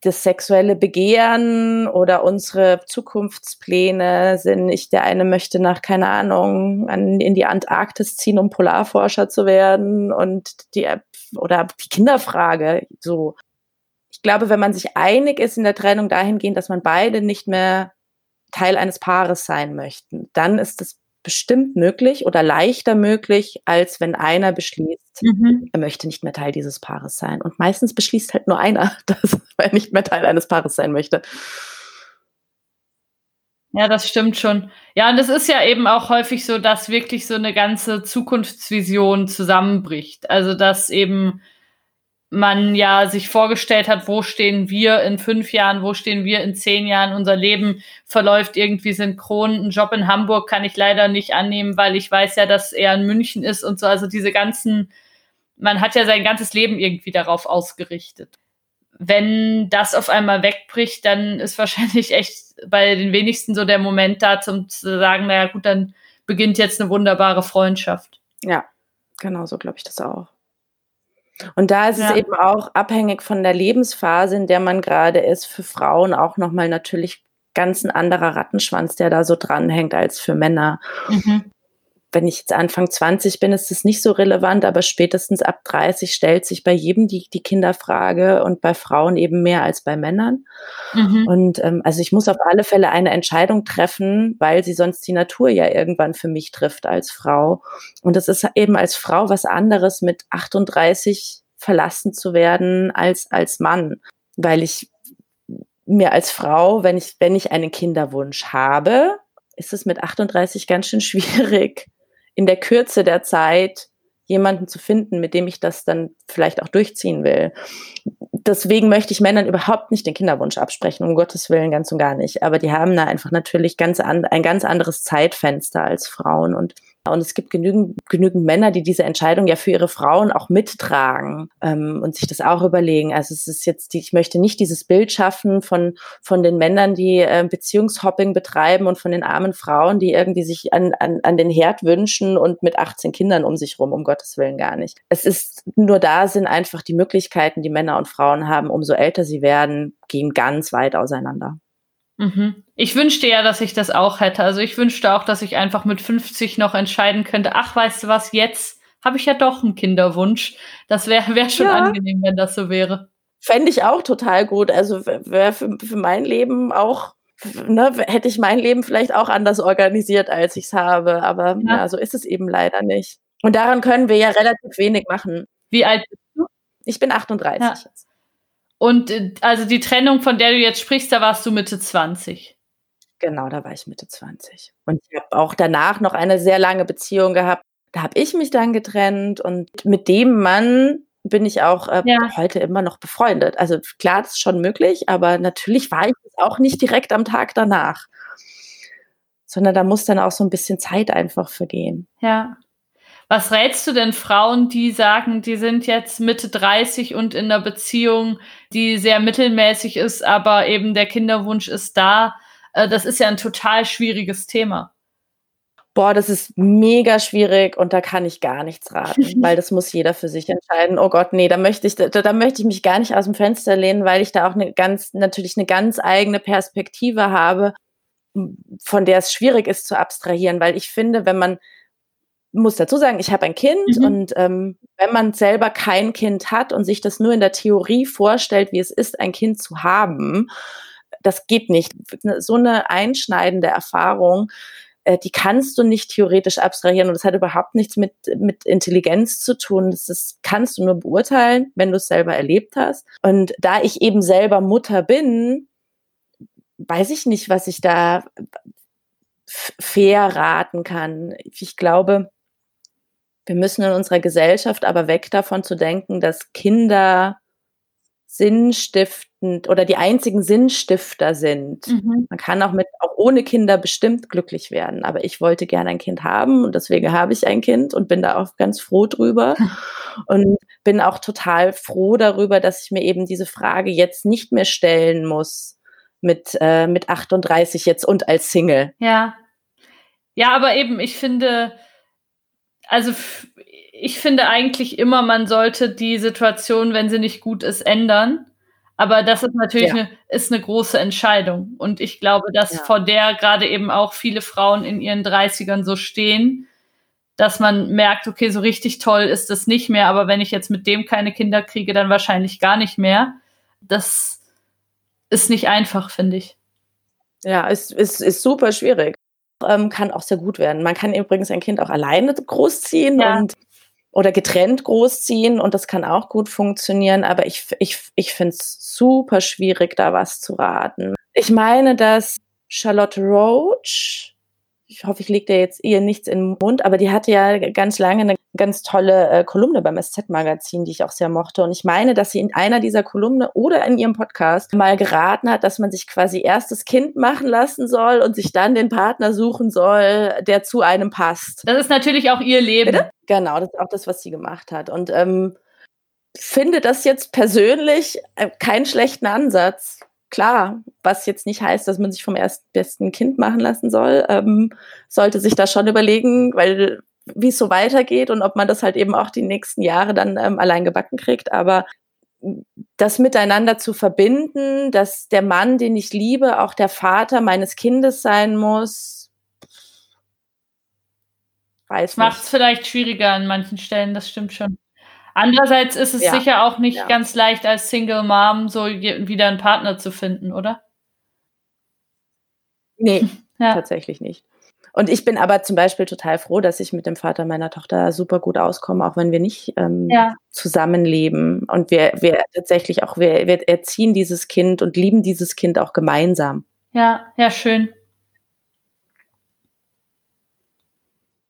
S2: das sexuelle Begehren oder unsere Zukunftspläne sind nicht, der eine möchte nach, keine Ahnung, an, in die Antarktis ziehen, um Polarforscher zu werden und die, oder die Kinderfrage, so ich glaube, wenn man sich einig ist in der Trennung dahingehend, dass man beide nicht mehr Teil eines Paares sein möchten, dann ist es bestimmt möglich oder leichter möglich, als wenn einer beschließt, mhm. er möchte nicht mehr Teil dieses Paares sein. Und meistens beschließt halt nur einer, dass er nicht mehr Teil eines Paares sein möchte.
S1: Ja, das stimmt schon. Ja, und es ist ja eben auch häufig so, dass wirklich so eine ganze Zukunftsvision zusammenbricht. Also, dass eben man ja sich vorgestellt hat, wo stehen wir in fünf Jahren, wo stehen wir in zehn Jahren, unser Leben verläuft irgendwie synchron. Ein Job in Hamburg kann ich leider nicht annehmen, weil ich weiß ja, dass er in München ist und so. Also diese ganzen, man hat ja sein ganzes Leben irgendwie darauf ausgerichtet. Wenn das auf einmal wegbricht, dann ist wahrscheinlich echt bei den wenigsten so der Moment da, zum zu sagen, naja gut, dann beginnt jetzt eine wunderbare Freundschaft.
S2: Ja, genau so glaube ich das auch. Und da ist ja. es eben auch abhängig von der Lebensphase, in der man gerade ist, für Frauen auch nochmal natürlich ganz ein anderer Rattenschwanz, der da so dranhängt als für Männer. Mhm. Wenn ich jetzt Anfang 20 bin, ist das nicht so relevant, aber spätestens ab 30 stellt sich bei jedem die, die Kinderfrage und bei Frauen eben mehr als bei Männern. Mhm. Und ähm, also ich muss auf alle Fälle eine Entscheidung treffen, weil sie sonst die Natur ja irgendwann für mich trifft als Frau. Und es ist eben als Frau was anderes, mit 38 verlassen zu werden als als Mann, weil ich mir als Frau, wenn ich wenn ich einen Kinderwunsch habe, ist es mit 38 ganz schön schwierig, in der Kürze der Zeit jemanden zu finden, mit dem ich das dann vielleicht auch durchziehen will. Deswegen möchte ich Männern überhaupt nicht den Kinderwunsch absprechen, um Gottes Willen ganz und gar nicht. Aber die haben da einfach natürlich ganz an, ein ganz anderes Zeitfenster als Frauen. Und und es gibt genügend, genügend Männer, die diese Entscheidung ja für ihre Frauen auch mittragen ähm, und sich das auch überlegen. Also es ist jetzt, die, ich möchte nicht dieses Bild schaffen von, von den Männern, die äh, Beziehungshopping betreiben und von den armen Frauen, die irgendwie sich an, an, an den Herd wünschen und mit 18 Kindern um sich rum, um Gottes Willen gar nicht. Es ist nur da sind einfach die Möglichkeiten, die Männer und Frauen haben, umso älter sie werden, gehen ganz weit auseinander.
S1: Mhm. Ich wünschte ja, dass ich das auch hätte. Also ich wünschte auch, dass ich einfach mit 50 noch entscheiden könnte, ach, weißt du was, jetzt habe ich ja doch einen Kinderwunsch. Das wäre wär schon ja. angenehm, wenn das so wäre.
S2: Fände ich auch total gut. Also wäre für, für mein Leben auch, ne, hätte ich mein Leben vielleicht auch anders organisiert, als ich es habe. Aber ja. ja. so ist es eben leider nicht. Und daran können wir ja relativ wenig machen.
S1: Wie alt bist du?
S2: Ich bin 38 ja.
S1: Und äh, also die Trennung, von der du jetzt sprichst, da warst du Mitte 20.
S2: Genau, da war ich Mitte 20. Und ich habe auch danach noch eine sehr lange Beziehung gehabt. Da habe ich mich dann getrennt und mit dem Mann bin ich auch äh, ja. heute immer noch befreundet. Also klar, das ist schon möglich, aber natürlich war ich auch nicht direkt am Tag danach. Sondern da muss dann auch so ein bisschen Zeit einfach vergehen.
S1: Ja. Was rätst du denn Frauen, die sagen, die sind jetzt Mitte 30 und in einer Beziehung, die sehr mittelmäßig ist, aber eben der Kinderwunsch ist da? Äh, das ist ja ein total schwieriges Thema.
S2: Boah, das ist mega schwierig und da kann ich gar nichts raten, weil das muss jeder für sich entscheiden. Oh Gott, nee, da möchte ich, da, da möchte ich mich gar nicht aus dem Fenster lehnen, weil ich da auch eine ganz, natürlich eine ganz eigene Perspektive habe, von der es schwierig ist zu abstrahieren, weil ich finde, wenn man muss dazu sagen, ich habe ein Kind mhm. und ähm, wenn man selber kein Kind hat und sich das nur in der Theorie vorstellt, wie es ist, ein Kind zu haben, das geht nicht. So eine einschneidende Erfahrung, äh, die kannst du nicht theoretisch abstrahieren und das hat überhaupt nichts mit, mit Intelligenz zu tun. Das ist, kannst du nur beurteilen, wenn du es selber erlebt hast. Und da ich eben selber Mutter bin, weiß ich nicht, was ich da fair raten kann. Ich glaube, wir müssen in unserer Gesellschaft aber weg davon zu denken, dass Kinder sinnstiftend oder die einzigen Sinnstifter sind. Mhm. Man kann auch mit, auch ohne Kinder bestimmt glücklich werden. Aber ich wollte gerne ein Kind haben und deswegen habe ich ein Kind und bin da auch ganz froh drüber. und bin auch total froh darüber, dass ich mir eben diese Frage jetzt nicht mehr stellen muss mit, äh, mit 38 jetzt und als Single.
S1: Ja. Ja, aber eben, ich finde, also ich finde eigentlich immer, man sollte die Situation, wenn sie nicht gut ist, ändern. Aber das ist natürlich ja. eine, ist eine große Entscheidung. Und ich glaube, dass ja. vor der gerade eben auch viele Frauen in ihren 30ern so stehen, dass man merkt, okay, so richtig toll ist das nicht mehr, aber wenn ich jetzt mit dem keine Kinder kriege, dann wahrscheinlich gar nicht mehr. Das ist nicht einfach, finde ich.
S2: Ja, es ist, ist super schwierig ähm, kann auch sehr gut werden. Man kann übrigens ein Kind auch alleine großziehen ja. und oder getrennt großziehen und das kann auch gut funktionieren, aber ich, ich, ich finde es super schwierig, da was zu raten. Ich meine, dass Charlotte Roach ich hoffe, ich lege dir jetzt ihr nichts in den Mund, aber die hatte ja ganz lange eine ganz tolle äh, Kolumne beim SZ-Magazin, die ich auch sehr mochte. Und ich meine, dass sie in einer dieser Kolumne oder in ihrem Podcast mal geraten hat, dass man sich quasi erst das Kind machen lassen soll und sich dann den Partner suchen soll, der zu einem passt.
S1: Das ist natürlich auch ihr Leben. Bitte?
S2: Genau, das ist auch das, was sie gemacht hat. Und ähm, finde das jetzt persönlich äh, keinen schlechten Ansatz klar, was jetzt nicht heißt, dass man sich vom ersten besten Kind machen lassen soll, ähm, sollte sich da schon überlegen, weil wie es so weitergeht und ob man das halt eben auch die nächsten Jahre dann ähm, allein gebacken kriegt. Aber das miteinander zu verbinden, dass der Mann, den ich liebe, auch der Vater meines Kindes sein muss,
S1: weiß Macht es vielleicht schwieriger an manchen Stellen, das stimmt schon. Andererseits ist es ja. sicher auch nicht ja. ganz leicht, als Single Mom so wieder einen Partner zu finden, oder?
S2: Nee, ja. tatsächlich nicht. Und ich bin aber zum Beispiel total froh, dass ich mit dem Vater meiner Tochter super gut auskomme, auch wenn wir nicht ähm, ja. zusammenleben. Und wir, wir tatsächlich auch, wir, wir erziehen dieses Kind und lieben dieses Kind auch gemeinsam.
S1: Ja, ja, schön.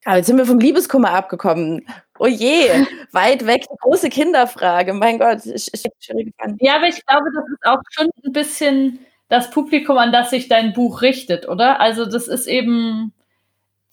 S2: Aber jetzt sind wir vom Liebeskummer abgekommen. Oh je, weit weg, große Kinderfrage. Mein Gott, ich, ich,
S1: an. Ja, aber ich glaube, das ist auch schon ein bisschen das Publikum, an das sich dein Buch richtet, oder? Also das ist eben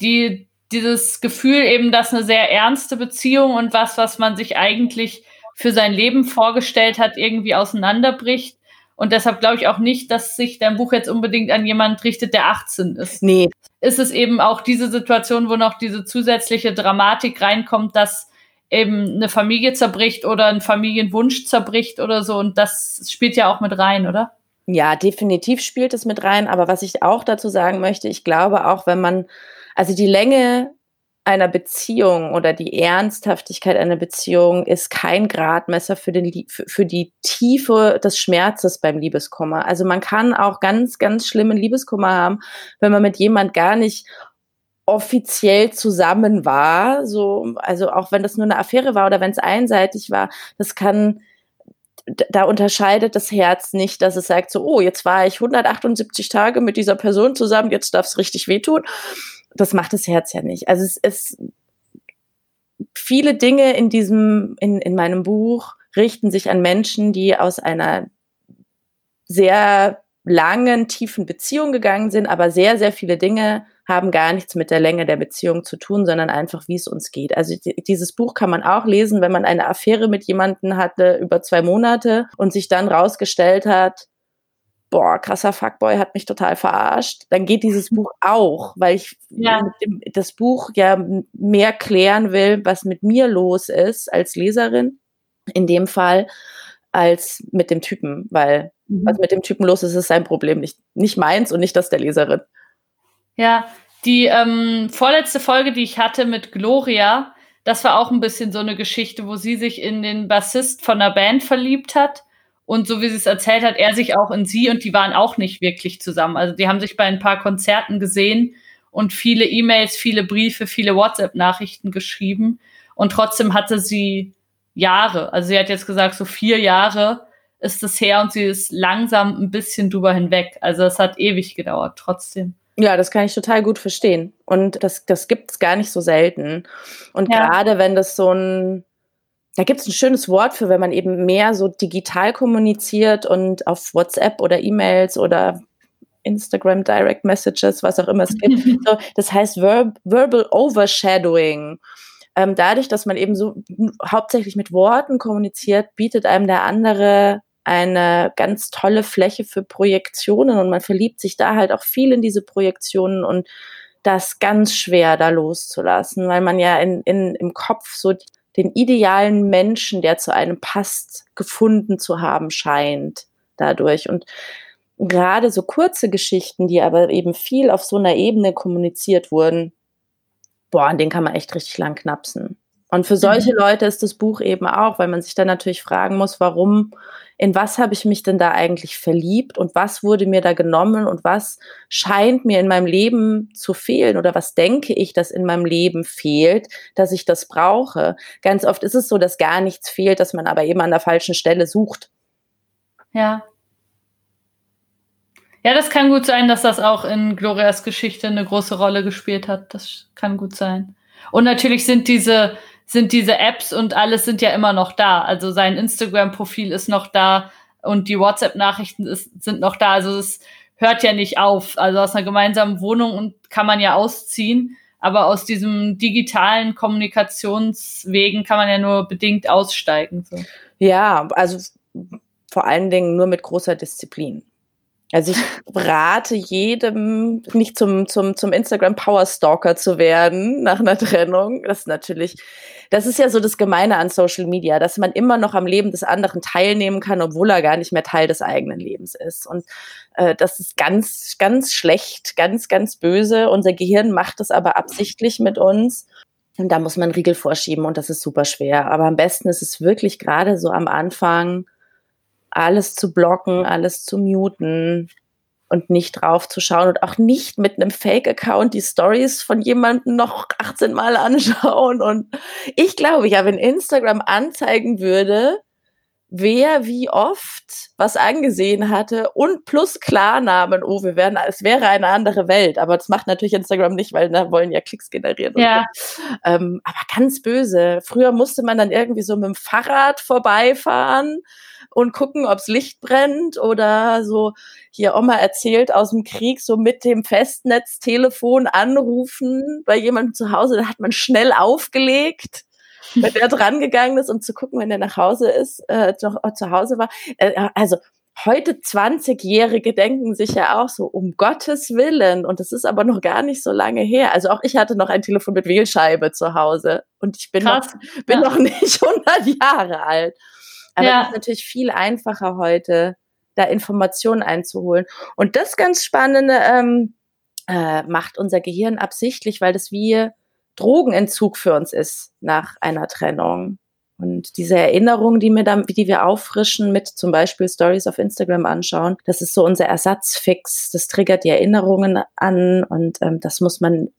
S1: die, dieses Gefühl eben, dass eine sehr ernste Beziehung und was, was man sich eigentlich für sein Leben vorgestellt hat, irgendwie auseinanderbricht. Und deshalb glaube ich auch nicht, dass sich dein Buch jetzt unbedingt an jemand richtet, der 18 ist.
S2: Nee.
S1: Ist es eben auch diese Situation, wo noch diese zusätzliche Dramatik reinkommt, dass eben eine Familie zerbricht oder ein Familienwunsch zerbricht oder so. Und das spielt ja auch mit rein, oder?
S2: Ja, definitiv spielt es mit rein. Aber was ich auch dazu sagen möchte, ich glaube auch, wenn man, also die Länge einer Beziehung oder die Ernsthaftigkeit einer Beziehung ist kein Gradmesser für, den, für, für die Tiefe des Schmerzes beim Liebeskummer. Also man kann auch ganz, ganz schlimmen Liebeskummer haben, wenn man mit jemand gar nicht offiziell zusammen war, so, also auch wenn das nur eine Affäre war oder wenn es einseitig war, das kann, da unterscheidet das Herz nicht, dass es sagt so, oh, jetzt war ich 178 Tage mit dieser Person zusammen, jetzt darf es richtig wehtun, das macht das Herz ja nicht. Also es ist viele Dinge in diesem, in, in meinem Buch richten sich an Menschen, die aus einer sehr langen, tiefen Beziehung gegangen sind, aber sehr, sehr viele Dinge haben gar nichts mit der Länge der Beziehung zu tun, sondern einfach, wie es uns geht. Also dieses Buch kann man auch lesen, wenn man eine Affäre mit jemandem hatte über zwei Monate und sich dann rausgestellt hat, boah, krasser Fuckboy hat mich total verarscht, dann geht dieses Buch auch, weil ich ja. dem, das Buch ja mehr klären will, was mit mir los ist als Leserin, in dem Fall, als mit dem Typen, weil mhm. was mit dem Typen los ist, ist sein Problem, nicht, nicht meins und nicht das der Leserin.
S1: Ja, die ähm, vorletzte Folge, die ich hatte mit Gloria, das war auch ein bisschen so eine Geschichte, wo sie sich in den Bassist von der Band verliebt hat und so wie sie es erzählt hat, er sich auch in sie und die waren auch nicht wirklich zusammen. Also die haben sich bei ein paar Konzerten gesehen und viele E-Mails, viele Briefe, viele WhatsApp-Nachrichten geschrieben. Und trotzdem hatte sie Jahre. Also sie hat jetzt gesagt, so vier Jahre ist es her und sie ist langsam ein bisschen drüber hinweg. Also es hat ewig gedauert, trotzdem.
S2: Ja, das kann ich total gut verstehen. Und das, das gibt es gar nicht so selten. Und ja. gerade wenn das so ein da gibt es ein schönes Wort für, wenn man eben mehr so digital kommuniziert und auf WhatsApp oder E-Mails oder Instagram Direct Messages, was auch immer es gibt. so, das heißt Verb Verbal Overshadowing. Ähm, dadurch, dass man eben so hauptsächlich mit Worten kommuniziert, bietet einem der andere eine ganz tolle Fläche für Projektionen und man verliebt sich da halt auch viel in diese Projektionen und das ganz schwer da loszulassen, weil man ja in, in, im Kopf so den idealen Menschen, der zu einem passt, gefunden zu haben scheint dadurch. Und gerade so kurze Geschichten, die aber eben viel auf so einer Ebene kommuniziert wurden, boah, an denen kann man echt richtig lang knapsen. Und für solche mhm. Leute ist das Buch eben auch, weil man sich dann natürlich fragen muss, warum, in was habe ich mich denn da eigentlich verliebt und was wurde mir da genommen und was scheint mir in meinem Leben zu fehlen oder was denke ich, dass in meinem Leben fehlt, dass ich das brauche. Ganz oft ist es so, dass gar nichts fehlt, dass man aber eben an der falschen Stelle sucht.
S1: Ja. Ja, das kann gut sein, dass das auch in Glorias Geschichte eine große Rolle gespielt hat. Das kann gut sein. Und natürlich sind diese sind diese Apps und alles sind ja immer noch da. Also sein Instagram-Profil ist noch da und die WhatsApp-Nachrichten sind noch da. Also es hört ja nicht auf. Also aus einer gemeinsamen Wohnung kann man ja ausziehen, aber aus diesem digitalen Kommunikationswegen kann man ja nur bedingt aussteigen. So.
S2: Ja, also vor allen Dingen nur mit großer Disziplin. Also ich rate jedem, nicht zum, zum, zum Instagram Power Stalker zu werden nach einer Trennung. Das ist natürlich, das ist ja so das Gemeine an Social Media, dass man immer noch am Leben des anderen teilnehmen kann, obwohl er gar nicht mehr Teil des eigenen Lebens ist. Und äh, das ist ganz, ganz schlecht, ganz, ganz böse. Unser Gehirn macht das aber absichtlich mit uns. Und da muss man Riegel vorschieben und das ist super schwer. Aber am besten ist es wirklich gerade so am Anfang, alles zu blocken, alles zu muten und nicht drauf zu schauen und auch nicht mit einem Fake-Account die Stories von jemandem noch 18 Mal anschauen. Und ich glaube ja, wenn Instagram anzeigen würde, wer wie oft was angesehen hatte und plus Klarnamen, oh, wir wären, es wäre eine andere Welt. Aber das macht natürlich Instagram nicht, weil da wollen ja Klicks generieren.
S1: Ja.
S2: So. Ähm, aber ganz böse. Früher musste man dann irgendwie so mit dem Fahrrad vorbeifahren und gucken, ob's Licht brennt oder so hier Oma erzählt aus dem Krieg, so mit dem Festnetztelefon anrufen bei jemandem zu Hause, da hat man schnell aufgelegt wenn der dran gegangen ist, um zu gucken, wenn der nach Hause ist, äh, noch äh, zu Hause war. Äh, also heute 20-Jährige denken sich ja auch so, um Gottes Willen. Und das ist aber noch gar nicht so lange her. Also auch ich hatte noch ein Telefon mit Wählscheibe zu Hause. Und ich bin, noch, bin ja. noch nicht 100 Jahre alt. Aber ja. es ist natürlich viel einfacher heute, da Informationen einzuholen. Und das ganz Spannende ähm, äh, macht unser Gehirn absichtlich, weil das wir Drogenentzug für uns ist nach einer Trennung. Und diese Erinnerungen, die, wir dann, die wir auffrischen mit zum Beispiel Stories auf Instagram anschauen, das ist so unser Ersatzfix. Das triggert die Erinnerungen an und ähm, das muss man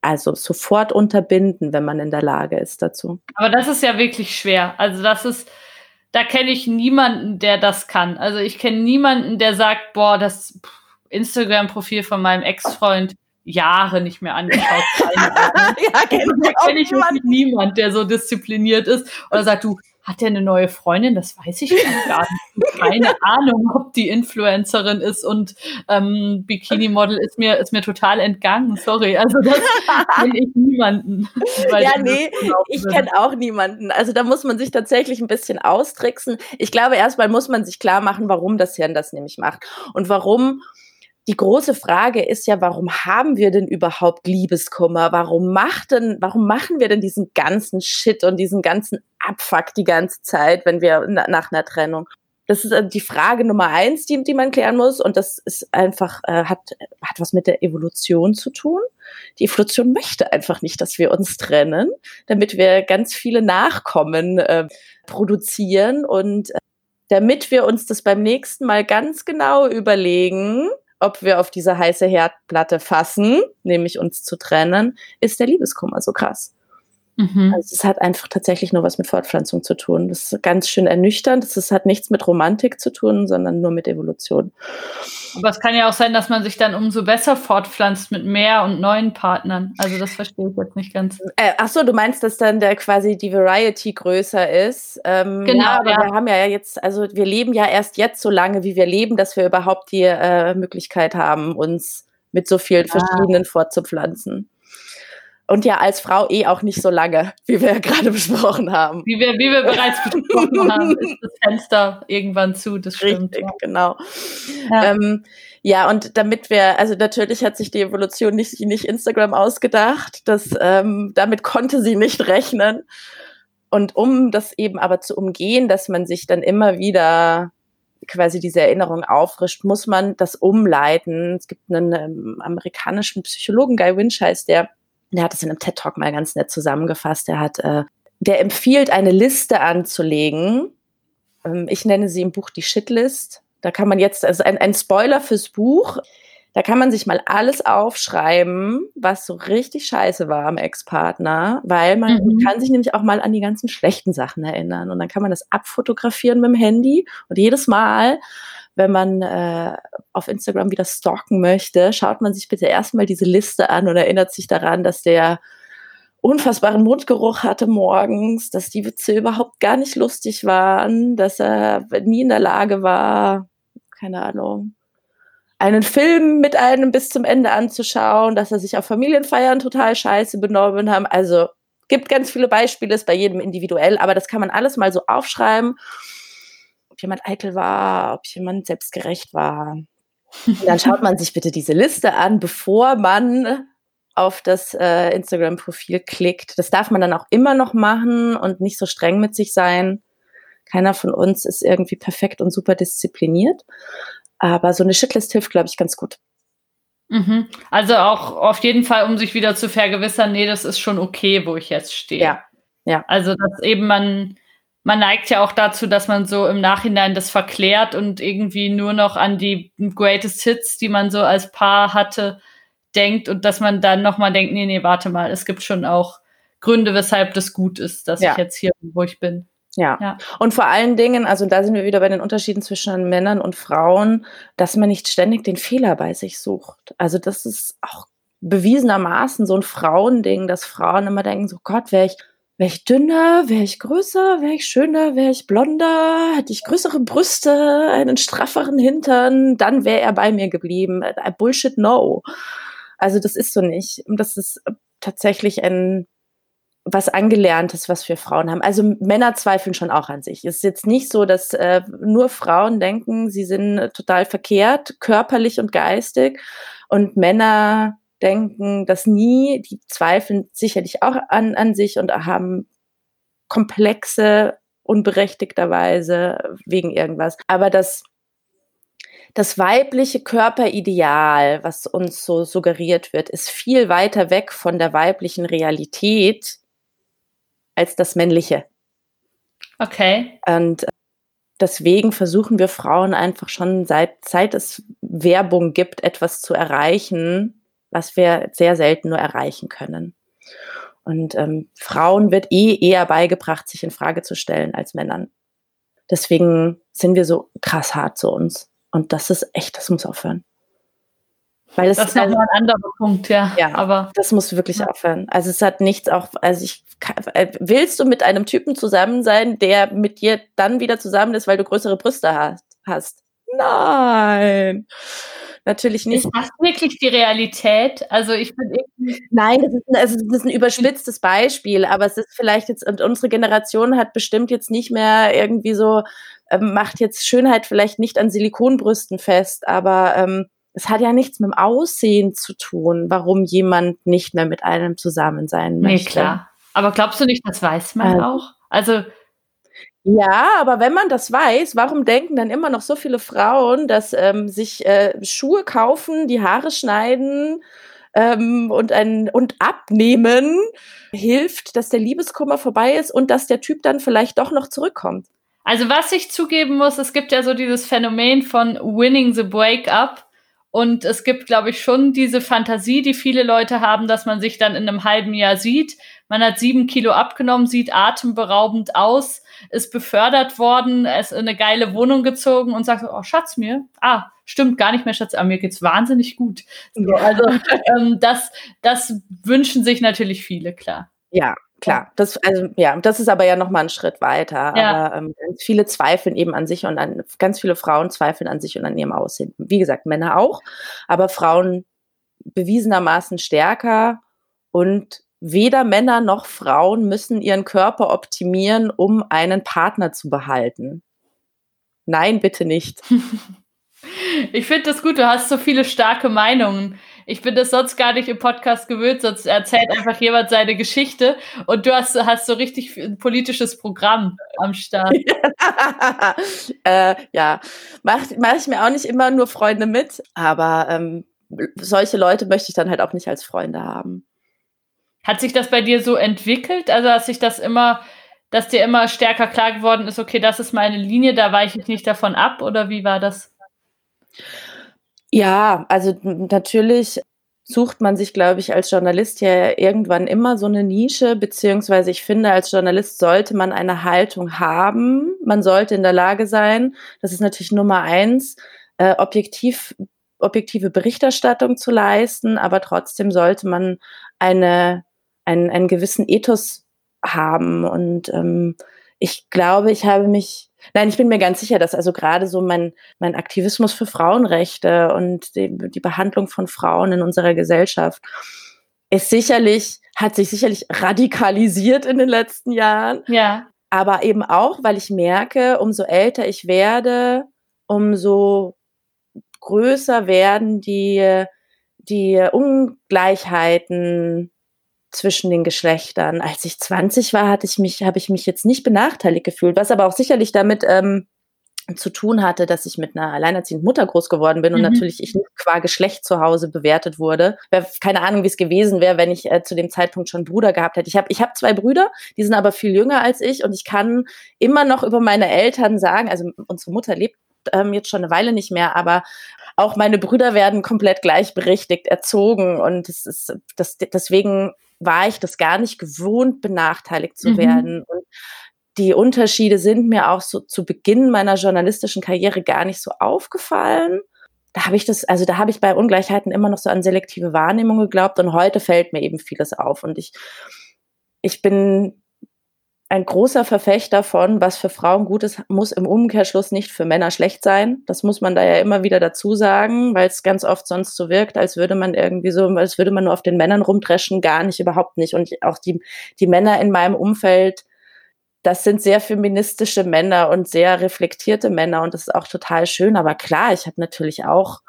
S2: also sofort unterbinden, wenn man in der Lage ist dazu.
S1: Aber das ist ja wirklich schwer. Also das ist, da kenne ich niemanden, der das kann. Also ich kenne niemanden, der sagt, boah, das Instagram-Profil von meinem Ex-Freund, Jahre nicht mehr angeschaut. ja, kenn da kenne ich wirklich niemand, der so diszipliniert ist oder sagt, du, hat der eine neue Freundin? Das weiß ich gar nicht. Keine Ahnung, ob die Influencerin ist und ähm, Bikini-Model ist mir, ist mir total entgangen. Sorry, also das kenne ich niemanden.
S2: Ja, nee, ich kenne auch niemanden. Also da muss man sich tatsächlich ein bisschen austricksen. Ich glaube, erstmal muss man sich klar machen, warum das Hirn das nämlich macht und warum die große Frage ist ja, warum haben wir denn überhaupt Liebeskummer? Warum macht denn, warum machen wir denn diesen ganzen Shit und diesen ganzen Abfuck die ganze Zeit, wenn wir nach einer Trennung? Das ist äh, die Frage Nummer eins, die, die man klären muss. Und das ist einfach, äh, hat, hat was mit der Evolution zu tun. Die Evolution möchte einfach nicht, dass wir uns trennen, damit wir ganz viele Nachkommen äh, produzieren und äh, damit wir uns das beim nächsten Mal ganz genau überlegen, ob wir auf diese heiße Herdplatte fassen, nämlich uns zu trennen, ist der Liebeskummer so krass. Mhm. Also es hat einfach tatsächlich nur was mit Fortpflanzung zu tun. Das ist ganz schön ernüchternd. Das hat nichts mit Romantik zu tun, sondern nur mit Evolution.
S1: Aber es kann ja auch sein, dass man sich dann umso besser fortpflanzt mit mehr und neuen Partnern. Also das verstehe ich jetzt nicht ganz.
S2: Äh, ach so, du meinst, dass dann der quasi die Variety größer ist? Ähm, genau. Ja, aber ja. wir haben ja jetzt, also wir leben ja erst jetzt so lange, wie wir leben, dass wir überhaupt die äh, Möglichkeit haben, uns mit so vielen ja. verschiedenen fortzupflanzen. Und ja, als Frau eh auch nicht so lange, wie wir ja gerade besprochen haben.
S1: Wie wir, wie wir bereits besprochen haben, ist das Fenster irgendwann zu, das stimmt.
S2: Richtig, ja. genau. Ja. Ähm, ja, und damit wir, also natürlich hat sich die Evolution nicht, nicht Instagram ausgedacht, das, ähm, damit konnte sie nicht rechnen. Und um das eben aber zu umgehen, dass man sich dann immer wieder quasi diese Erinnerung auffrischt, muss man das umleiten. Es gibt einen ähm, amerikanischen Psychologen, Guy Winch heißt der, der hat es in einem TED Talk mal ganz nett zusammengefasst. Er hat, äh, der empfiehlt, eine Liste anzulegen. Ähm, ich nenne sie im Buch die Shitlist. Da kann man jetzt, also ein, ein Spoiler fürs Buch. Da kann man sich mal alles aufschreiben, was so richtig scheiße war am Ex-Partner, weil man mhm. kann sich nämlich auch mal an die ganzen schlechten Sachen erinnern. Und dann kann man das abfotografieren mit dem Handy und jedes Mal, wenn man äh, auf Instagram wieder stalken möchte, schaut man sich bitte erstmal diese Liste an und erinnert sich daran, dass der unfassbaren Mundgeruch hatte morgens, dass die Witze überhaupt gar nicht lustig waren, dass er nie in der Lage war, keine Ahnung, einen Film mit einem bis zum Ende anzuschauen, dass er sich auf Familienfeiern total scheiße benommen haben. Also gibt ganz viele Beispiele, ist bei jedem individuell, aber das kann man alles mal so aufschreiben jemand eitel war, ob jemand selbstgerecht war. Und dann schaut man sich bitte diese Liste an, bevor man auf das äh, Instagram-Profil klickt. Das darf man dann auch immer noch machen und nicht so streng mit sich sein. Keiner von uns ist irgendwie perfekt und super diszipliniert. Aber so eine Shitlist hilft, glaube ich, ganz gut.
S1: Mhm. Also auch auf jeden Fall, um sich wieder zu vergewissern, nee, das ist schon okay, wo ich jetzt stehe.
S2: Ja. Ja.
S1: Also, dass eben man man neigt ja auch dazu, dass man so im Nachhinein das verklärt und irgendwie nur noch an die Greatest Hits, die man so als Paar hatte, denkt und dass man dann nochmal denkt, nee, nee, warte mal, es gibt schon auch Gründe, weshalb das gut ist, dass ja. ich jetzt hier bin, wo ich bin.
S2: Ja. ja. Und vor allen Dingen, also da sind wir wieder bei den Unterschieden zwischen Männern und Frauen, dass man nicht ständig den Fehler bei sich sucht. Also das ist auch bewiesenermaßen so ein Frauending, dass Frauen immer denken, so Gott, wäre ich, wäre ich dünner, wäre ich größer, wäre ich schöner, wäre ich blonder, hätte ich größere Brüste, einen strafferen Hintern, dann wäre er bei mir geblieben. Äh, Bullshit, no. Also das ist so nicht. Das ist tatsächlich ein was Angelerntes, was wir Frauen haben. Also Männer zweifeln schon auch an sich. Es ist jetzt nicht so, dass äh, nur Frauen denken, sie sind total verkehrt, körperlich und geistig, und Männer denken das nie. Die zweifeln sicherlich auch an, an sich und haben komplexe, unberechtigterweise wegen irgendwas. Aber das das weibliche Körperideal, was uns so suggeriert wird, ist viel weiter weg von der weiblichen Realität als das männliche.
S1: Okay.
S2: Und deswegen versuchen wir Frauen einfach schon seit, seit es Werbung gibt, etwas zu erreichen, was wir sehr selten nur erreichen können. Und ähm, Frauen wird eh eher beigebracht, sich in Frage zu stellen als Männern. Deswegen sind wir so krass hart zu uns. Und das ist echt, das muss aufhören.
S1: Weil es das ist nochmal ein anderer Punkt, ja.
S2: Ja, aber das muss wirklich ja. aufhören. Also es hat nichts auch, also ich äh, willst du mit einem Typen zusammen sein, der mit dir dann wieder zusammen ist, weil du größere Brüste hast? Nein. Natürlich nicht.
S1: Ist das wirklich die Realität? Also ich bin.
S2: Nein, das ist, also das ist ein überspitztes Beispiel, aber es ist vielleicht jetzt, und unsere Generation hat bestimmt jetzt nicht mehr irgendwie so, ähm, macht jetzt Schönheit vielleicht nicht an Silikonbrüsten fest, aber ähm, es hat ja nichts mit dem Aussehen zu tun, warum jemand nicht mehr mit einem zusammen sein möchte. Nee, klar.
S1: Aber glaubst du nicht, das weiß man äh, auch? Also
S2: ja, aber wenn man das weiß, warum denken dann immer noch so viele Frauen, dass ähm, sich äh, Schuhe kaufen, die Haare schneiden ähm, und, ein, und abnehmen hilft, dass der Liebeskummer vorbei ist und dass der Typ dann vielleicht doch noch zurückkommt?
S1: Also was ich zugeben muss, es gibt ja so dieses Phänomen von winning the breakup. Und es gibt, glaube ich, schon diese Fantasie, die viele Leute haben, dass man sich dann in einem halben Jahr sieht. Man hat sieben Kilo abgenommen, sieht atemberaubend aus, ist befördert worden, ist in eine geile Wohnung gezogen und sagt, oh Schatz mir, ah, stimmt gar nicht mehr, Schatz, aber mir geht's wahnsinnig gut. So, also ähm, das, das wünschen sich natürlich viele, klar.
S2: Ja, klar. Das, also, ja, das ist aber ja nochmal ein Schritt weiter. Ja. Aber ähm, ganz viele zweifeln eben an sich und an, ganz viele Frauen zweifeln an sich und an ihrem Aussehen. Wie gesagt, Männer auch, aber Frauen bewiesenermaßen stärker und weder Männer noch Frauen müssen ihren Körper optimieren, um einen Partner zu behalten. Nein, bitte nicht.
S1: Ich finde das gut, du hast so viele starke Meinungen. Ich bin das sonst gar nicht im Podcast gewöhnt, sonst erzählt einfach jemand seine Geschichte und du hast, hast so richtig ein politisches Programm am Start.
S2: äh, ja, mache mach ich mir auch nicht immer nur Freunde mit, aber ähm, solche Leute möchte ich dann halt auch nicht als Freunde haben.
S1: Hat sich das bei dir so entwickelt? Also, dass sich das immer, dass dir immer stärker klar geworden ist, okay, das ist meine Linie, da weiche ich nicht davon ab, oder wie war das?
S2: Ja, also natürlich sucht man sich, glaube ich, als Journalist ja irgendwann immer so eine Nische, beziehungsweise ich finde, als Journalist sollte man eine Haltung haben. Man sollte in der Lage sein, das ist natürlich Nummer eins, äh, objektiv, objektive Berichterstattung zu leisten, aber trotzdem sollte man eine, einen, einen gewissen Ethos haben. Und ähm, ich glaube, ich habe mich Nein, ich bin mir ganz sicher, dass also gerade so mein, mein Aktivismus für Frauenrechte und die, die Behandlung von Frauen in unserer Gesellschaft ist sicherlich, hat sich sicherlich radikalisiert in den letzten Jahren.
S1: Ja.
S2: Aber eben auch, weil ich merke, umso älter ich werde, umso größer werden die, die Ungleichheiten zwischen den Geschlechtern. Als ich 20 war, hatte ich mich, habe ich mich jetzt nicht benachteiligt gefühlt, was aber auch sicherlich damit ähm, zu tun hatte, dass ich mit einer alleinerziehenden Mutter groß geworden bin und mhm. natürlich ich nicht qua Geschlecht zu Hause bewertet wurde. Keine Ahnung, wie es gewesen wäre, wenn ich äh, zu dem Zeitpunkt schon Bruder gehabt hätte. Ich habe ich hab zwei Brüder, die sind aber viel jünger als ich und ich kann immer noch über meine Eltern sagen, also unsere Mutter lebt ähm, jetzt schon eine Weile nicht mehr, aber auch meine Brüder werden komplett gleichberechtigt erzogen und es ist das, deswegen war ich das gar nicht gewohnt, benachteiligt zu mhm. werden. Und die Unterschiede sind mir auch so zu Beginn meiner journalistischen Karriere gar nicht so aufgefallen. Da habe ich das, also da habe ich bei Ungleichheiten immer noch so an selektive Wahrnehmung geglaubt und heute fällt mir eben vieles auf. Und ich, ich bin ein großer Verfechter von, was für Frauen gut ist, muss im Umkehrschluss nicht für Männer schlecht sein. Das muss man da ja immer wieder dazu sagen, weil es ganz oft sonst so wirkt, als würde man irgendwie so, als würde man nur auf den Männern rumdreschen, gar nicht, überhaupt nicht. Und auch die, die Männer in meinem Umfeld, das sind sehr feministische Männer und sehr reflektierte Männer und das ist auch total schön. Aber klar, ich habe natürlich auch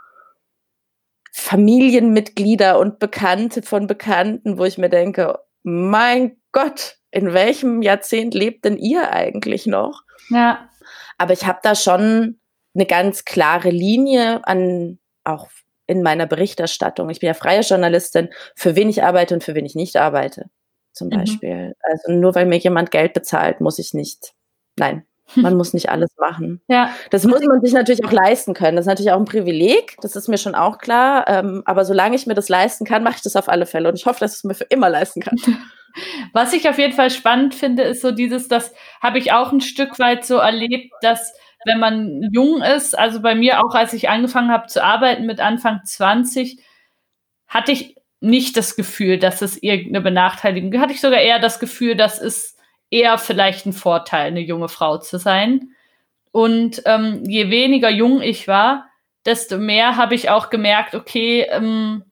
S2: Familienmitglieder und Bekannte von Bekannten, wo ich mir denke, mein Gott, in welchem Jahrzehnt lebt denn ihr eigentlich noch?
S1: Ja.
S2: Aber ich habe da schon eine ganz klare Linie an auch in meiner Berichterstattung. Ich bin ja freie Journalistin, für wen ich arbeite und für wen ich nicht arbeite, zum mhm. Beispiel. Also nur weil mir jemand Geld bezahlt, muss ich nicht. Nein, man muss nicht alles machen.
S1: Ja.
S2: Das muss man sich natürlich auch leisten können. Das ist natürlich auch ein Privileg, das ist mir schon auch klar. Ähm, aber solange ich mir das leisten kann, mache ich das auf alle Fälle. Und ich hoffe, dass ich es mir für immer leisten kann.
S1: Was ich auf jeden Fall spannend finde, ist so dieses, das habe ich auch ein Stück weit so erlebt, dass wenn man jung ist, also bei mir auch, als ich angefangen habe zu arbeiten mit Anfang 20, hatte ich nicht das Gefühl, dass es irgendeine Benachteiligung, gibt. hatte ich sogar eher das Gefühl, dass es eher vielleicht ein Vorteil, eine junge Frau zu sein. Und ähm, je weniger jung ich war, desto mehr habe ich auch gemerkt, okay, ähm,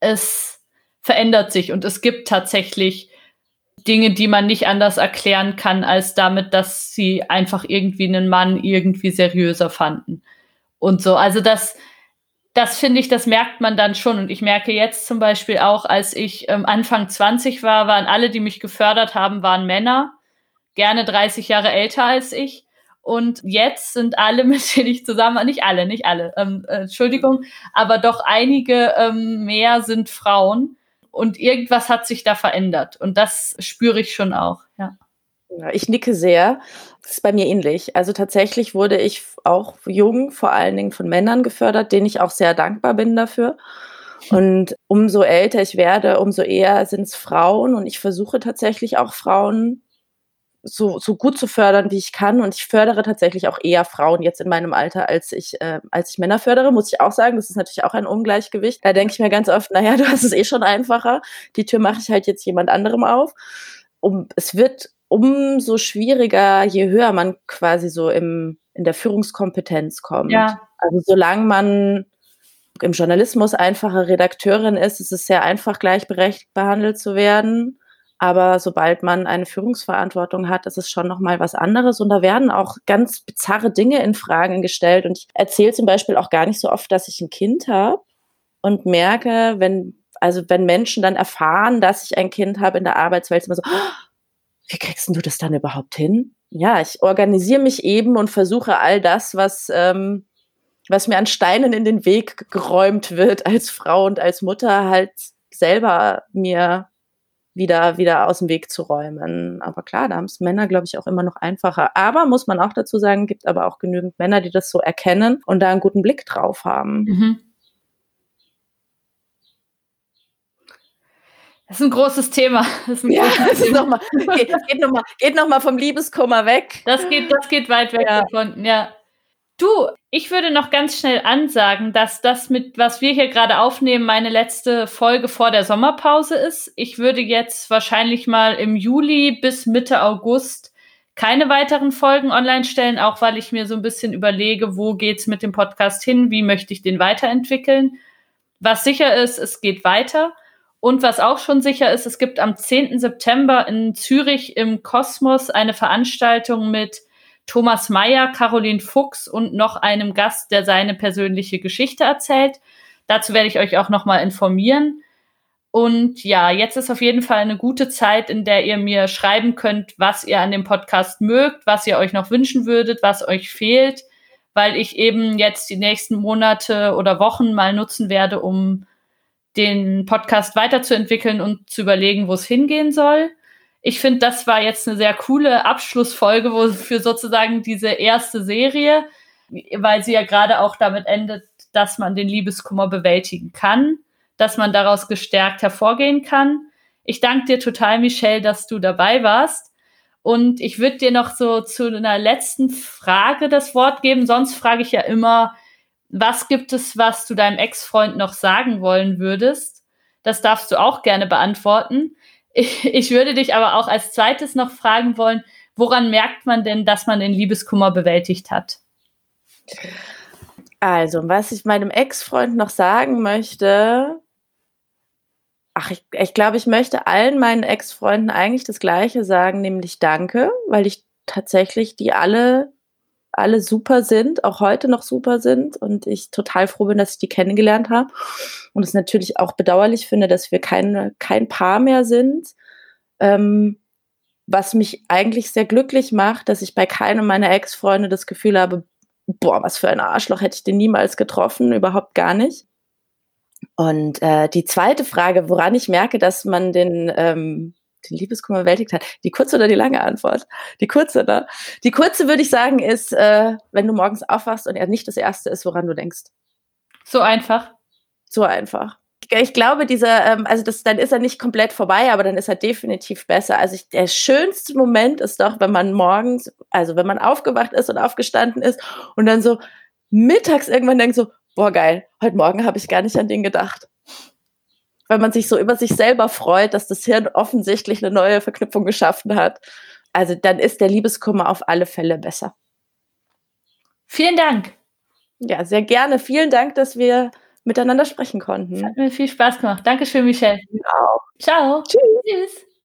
S1: es verändert sich und es gibt tatsächlich Dinge, die man nicht anders erklären kann, als damit, dass sie einfach irgendwie einen Mann irgendwie seriöser fanden. Und so. Also das, das finde ich, das merkt man dann schon. Und ich merke jetzt zum Beispiel auch, als ich ähm, Anfang 20 war, waren alle, die mich gefördert haben, waren Männer, gerne 30 Jahre älter als ich. Und jetzt sind alle, mit denen ich zusammen, nicht alle, nicht alle, ähm, äh, Entschuldigung, aber doch einige ähm, mehr sind Frauen und irgendwas hat sich da verändert. Und das spüre ich schon auch, ja.
S2: Ich nicke sehr. Das ist bei mir ähnlich. Also tatsächlich wurde ich auch jung, vor allen Dingen von Männern gefördert, denen ich auch sehr dankbar bin dafür. Und umso älter ich werde, umso eher sind es Frauen. Und ich versuche tatsächlich auch Frauen so, so gut zu fördern, wie ich kann. Und ich fördere tatsächlich auch eher Frauen jetzt in meinem Alter, als ich, äh, als ich Männer fördere, muss ich auch sagen. Das ist natürlich auch ein Ungleichgewicht. Da denke ich mir ganz oft, naja, du hast es eh schon einfacher. Die Tür mache ich halt jetzt jemand anderem auf. Um, es wird umso schwieriger, je höher man quasi so im, in der Führungskompetenz kommt.
S1: Ja.
S2: Also solange man im Journalismus einfache Redakteurin ist, ist es sehr einfach, gleichberechtigt behandelt zu werden. Aber sobald man eine Führungsverantwortung hat, ist es schon nochmal was anderes. Und da werden auch ganz bizarre Dinge in Fragen gestellt. Und ich erzähle zum Beispiel auch gar nicht so oft, dass ich ein Kind habe und merke, wenn, also wenn Menschen dann erfahren, dass ich ein Kind habe in der Arbeitswelt, immer so, oh, wie kriegst du das dann überhaupt hin? Ja, ich organisiere mich eben und versuche all das, was, ähm, was mir an Steinen in den Weg geräumt wird als Frau und als Mutter, halt selber mir wieder, wieder aus dem Weg zu räumen. Aber klar, da haben es Männer, glaube ich, auch immer noch einfacher. Aber muss man auch dazu sagen, gibt aber auch genügend Männer, die das so erkennen und da einen guten Blick drauf haben.
S1: Mhm. Das ist ein großes Thema.
S2: Das ist ein ja, großes Thema. Noch mal, geht, geht nochmal noch vom Liebeskummer weg.
S1: Das geht, das geht weit weg ja. davon, ja. Du, ich würde noch ganz schnell ansagen, dass das mit, was wir hier gerade aufnehmen, meine letzte Folge vor der Sommerpause ist. Ich würde jetzt wahrscheinlich mal im Juli bis Mitte August keine weiteren Folgen online stellen, auch weil ich mir so ein bisschen überlege, wo geht's mit dem Podcast hin, wie möchte ich den weiterentwickeln. Was sicher ist, es geht weiter. Und was auch schon sicher ist, es gibt am 10. September in Zürich im Kosmos eine Veranstaltung mit Thomas Meyer, Caroline Fuchs und noch einem Gast, der seine persönliche Geschichte erzählt. Dazu werde ich euch auch nochmal informieren. Und ja, jetzt ist auf jeden Fall eine gute Zeit, in der ihr mir schreiben könnt, was ihr an dem Podcast mögt, was ihr euch noch wünschen würdet, was euch fehlt, weil ich eben jetzt die nächsten Monate oder Wochen mal nutzen werde, um den Podcast weiterzuentwickeln und zu überlegen, wo es hingehen soll ich finde, das war jetzt eine sehr coole Abschlussfolge wo, für sozusagen diese erste Serie, weil sie ja gerade auch damit endet, dass man den Liebeskummer bewältigen kann, dass man daraus gestärkt hervorgehen kann. Ich danke dir total, Michelle, dass du dabei warst. Und ich würde dir noch so zu einer letzten Frage das Wort geben. Sonst frage ich ja immer, was gibt es, was du deinem Ex-Freund noch sagen wollen würdest? Das darfst du auch gerne beantworten. Ich, ich würde dich aber auch als zweites noch fragen wollen, woran merkt man denn, dass man den Liebeskummer bewältigt hat?
S2: Also, was ich meinem Ex-Freund noch sagen möchte, ach, ich, ich glaube, ich möchte allen meinen Ex-Freunden eigentlich das Gleiche sagen, nämlich Danke, weil ich tatsächlich die alle, alle super sind, auch heute noch super sind und ich total froh bin, dass ich die kennengelernt habe und es natürlich auch bedauerlich finde, dass wir kein, kein Paar mehr sind. Ähm, was mich eigentlich sehr glücklich macht, dass ich bei keinem meiner Ex-Freunde das Gefühl habe, boah, was für ein Arschloch hätte ich den niemals getroffen, überhaupt gar nicht. Und äh, die zweite Frage, woran ich merke, dass man den, ähm, den Liebeskummer bewältigt hat, die kurze oder die lange Antwort? Die kurze, ne? Die kurze würde ich sagen, ist, äh, wenn du morgens aufwachst und er nicht das Erste ist, woran du denkst.
S1: So einfach.
S2: So einfach ich glaube, dieser, ähm, also das, dann ist er nicht komplett vorbei, aber dann ist er definitiv besser. Also ich, der schönste Moment ist doch, wenn man morgens, also wenn man aufgewacht ist und aufgestanden ist und dann so mittags irgendwann denkt so, boah geil, heute Morgen habe ich gar nicht an den gedacht. Weil man sich so über sich selber freut, dass das Hirn offensichtlich eine neue Verknüpfung geschaffen hat. Also dann ist der Liebeskummer auf alle Fälle besser.
S1: Vielen Dank.
S2: Ja, sehr gerne. Vielen Dank, dass wir miteinander sprechen konnten.
S1: hat mir viel Spaß gemacht. Dankeschön, Michelle.
S2: Ja.
S1: Ciao.
S2: Tschüss. Tschüss.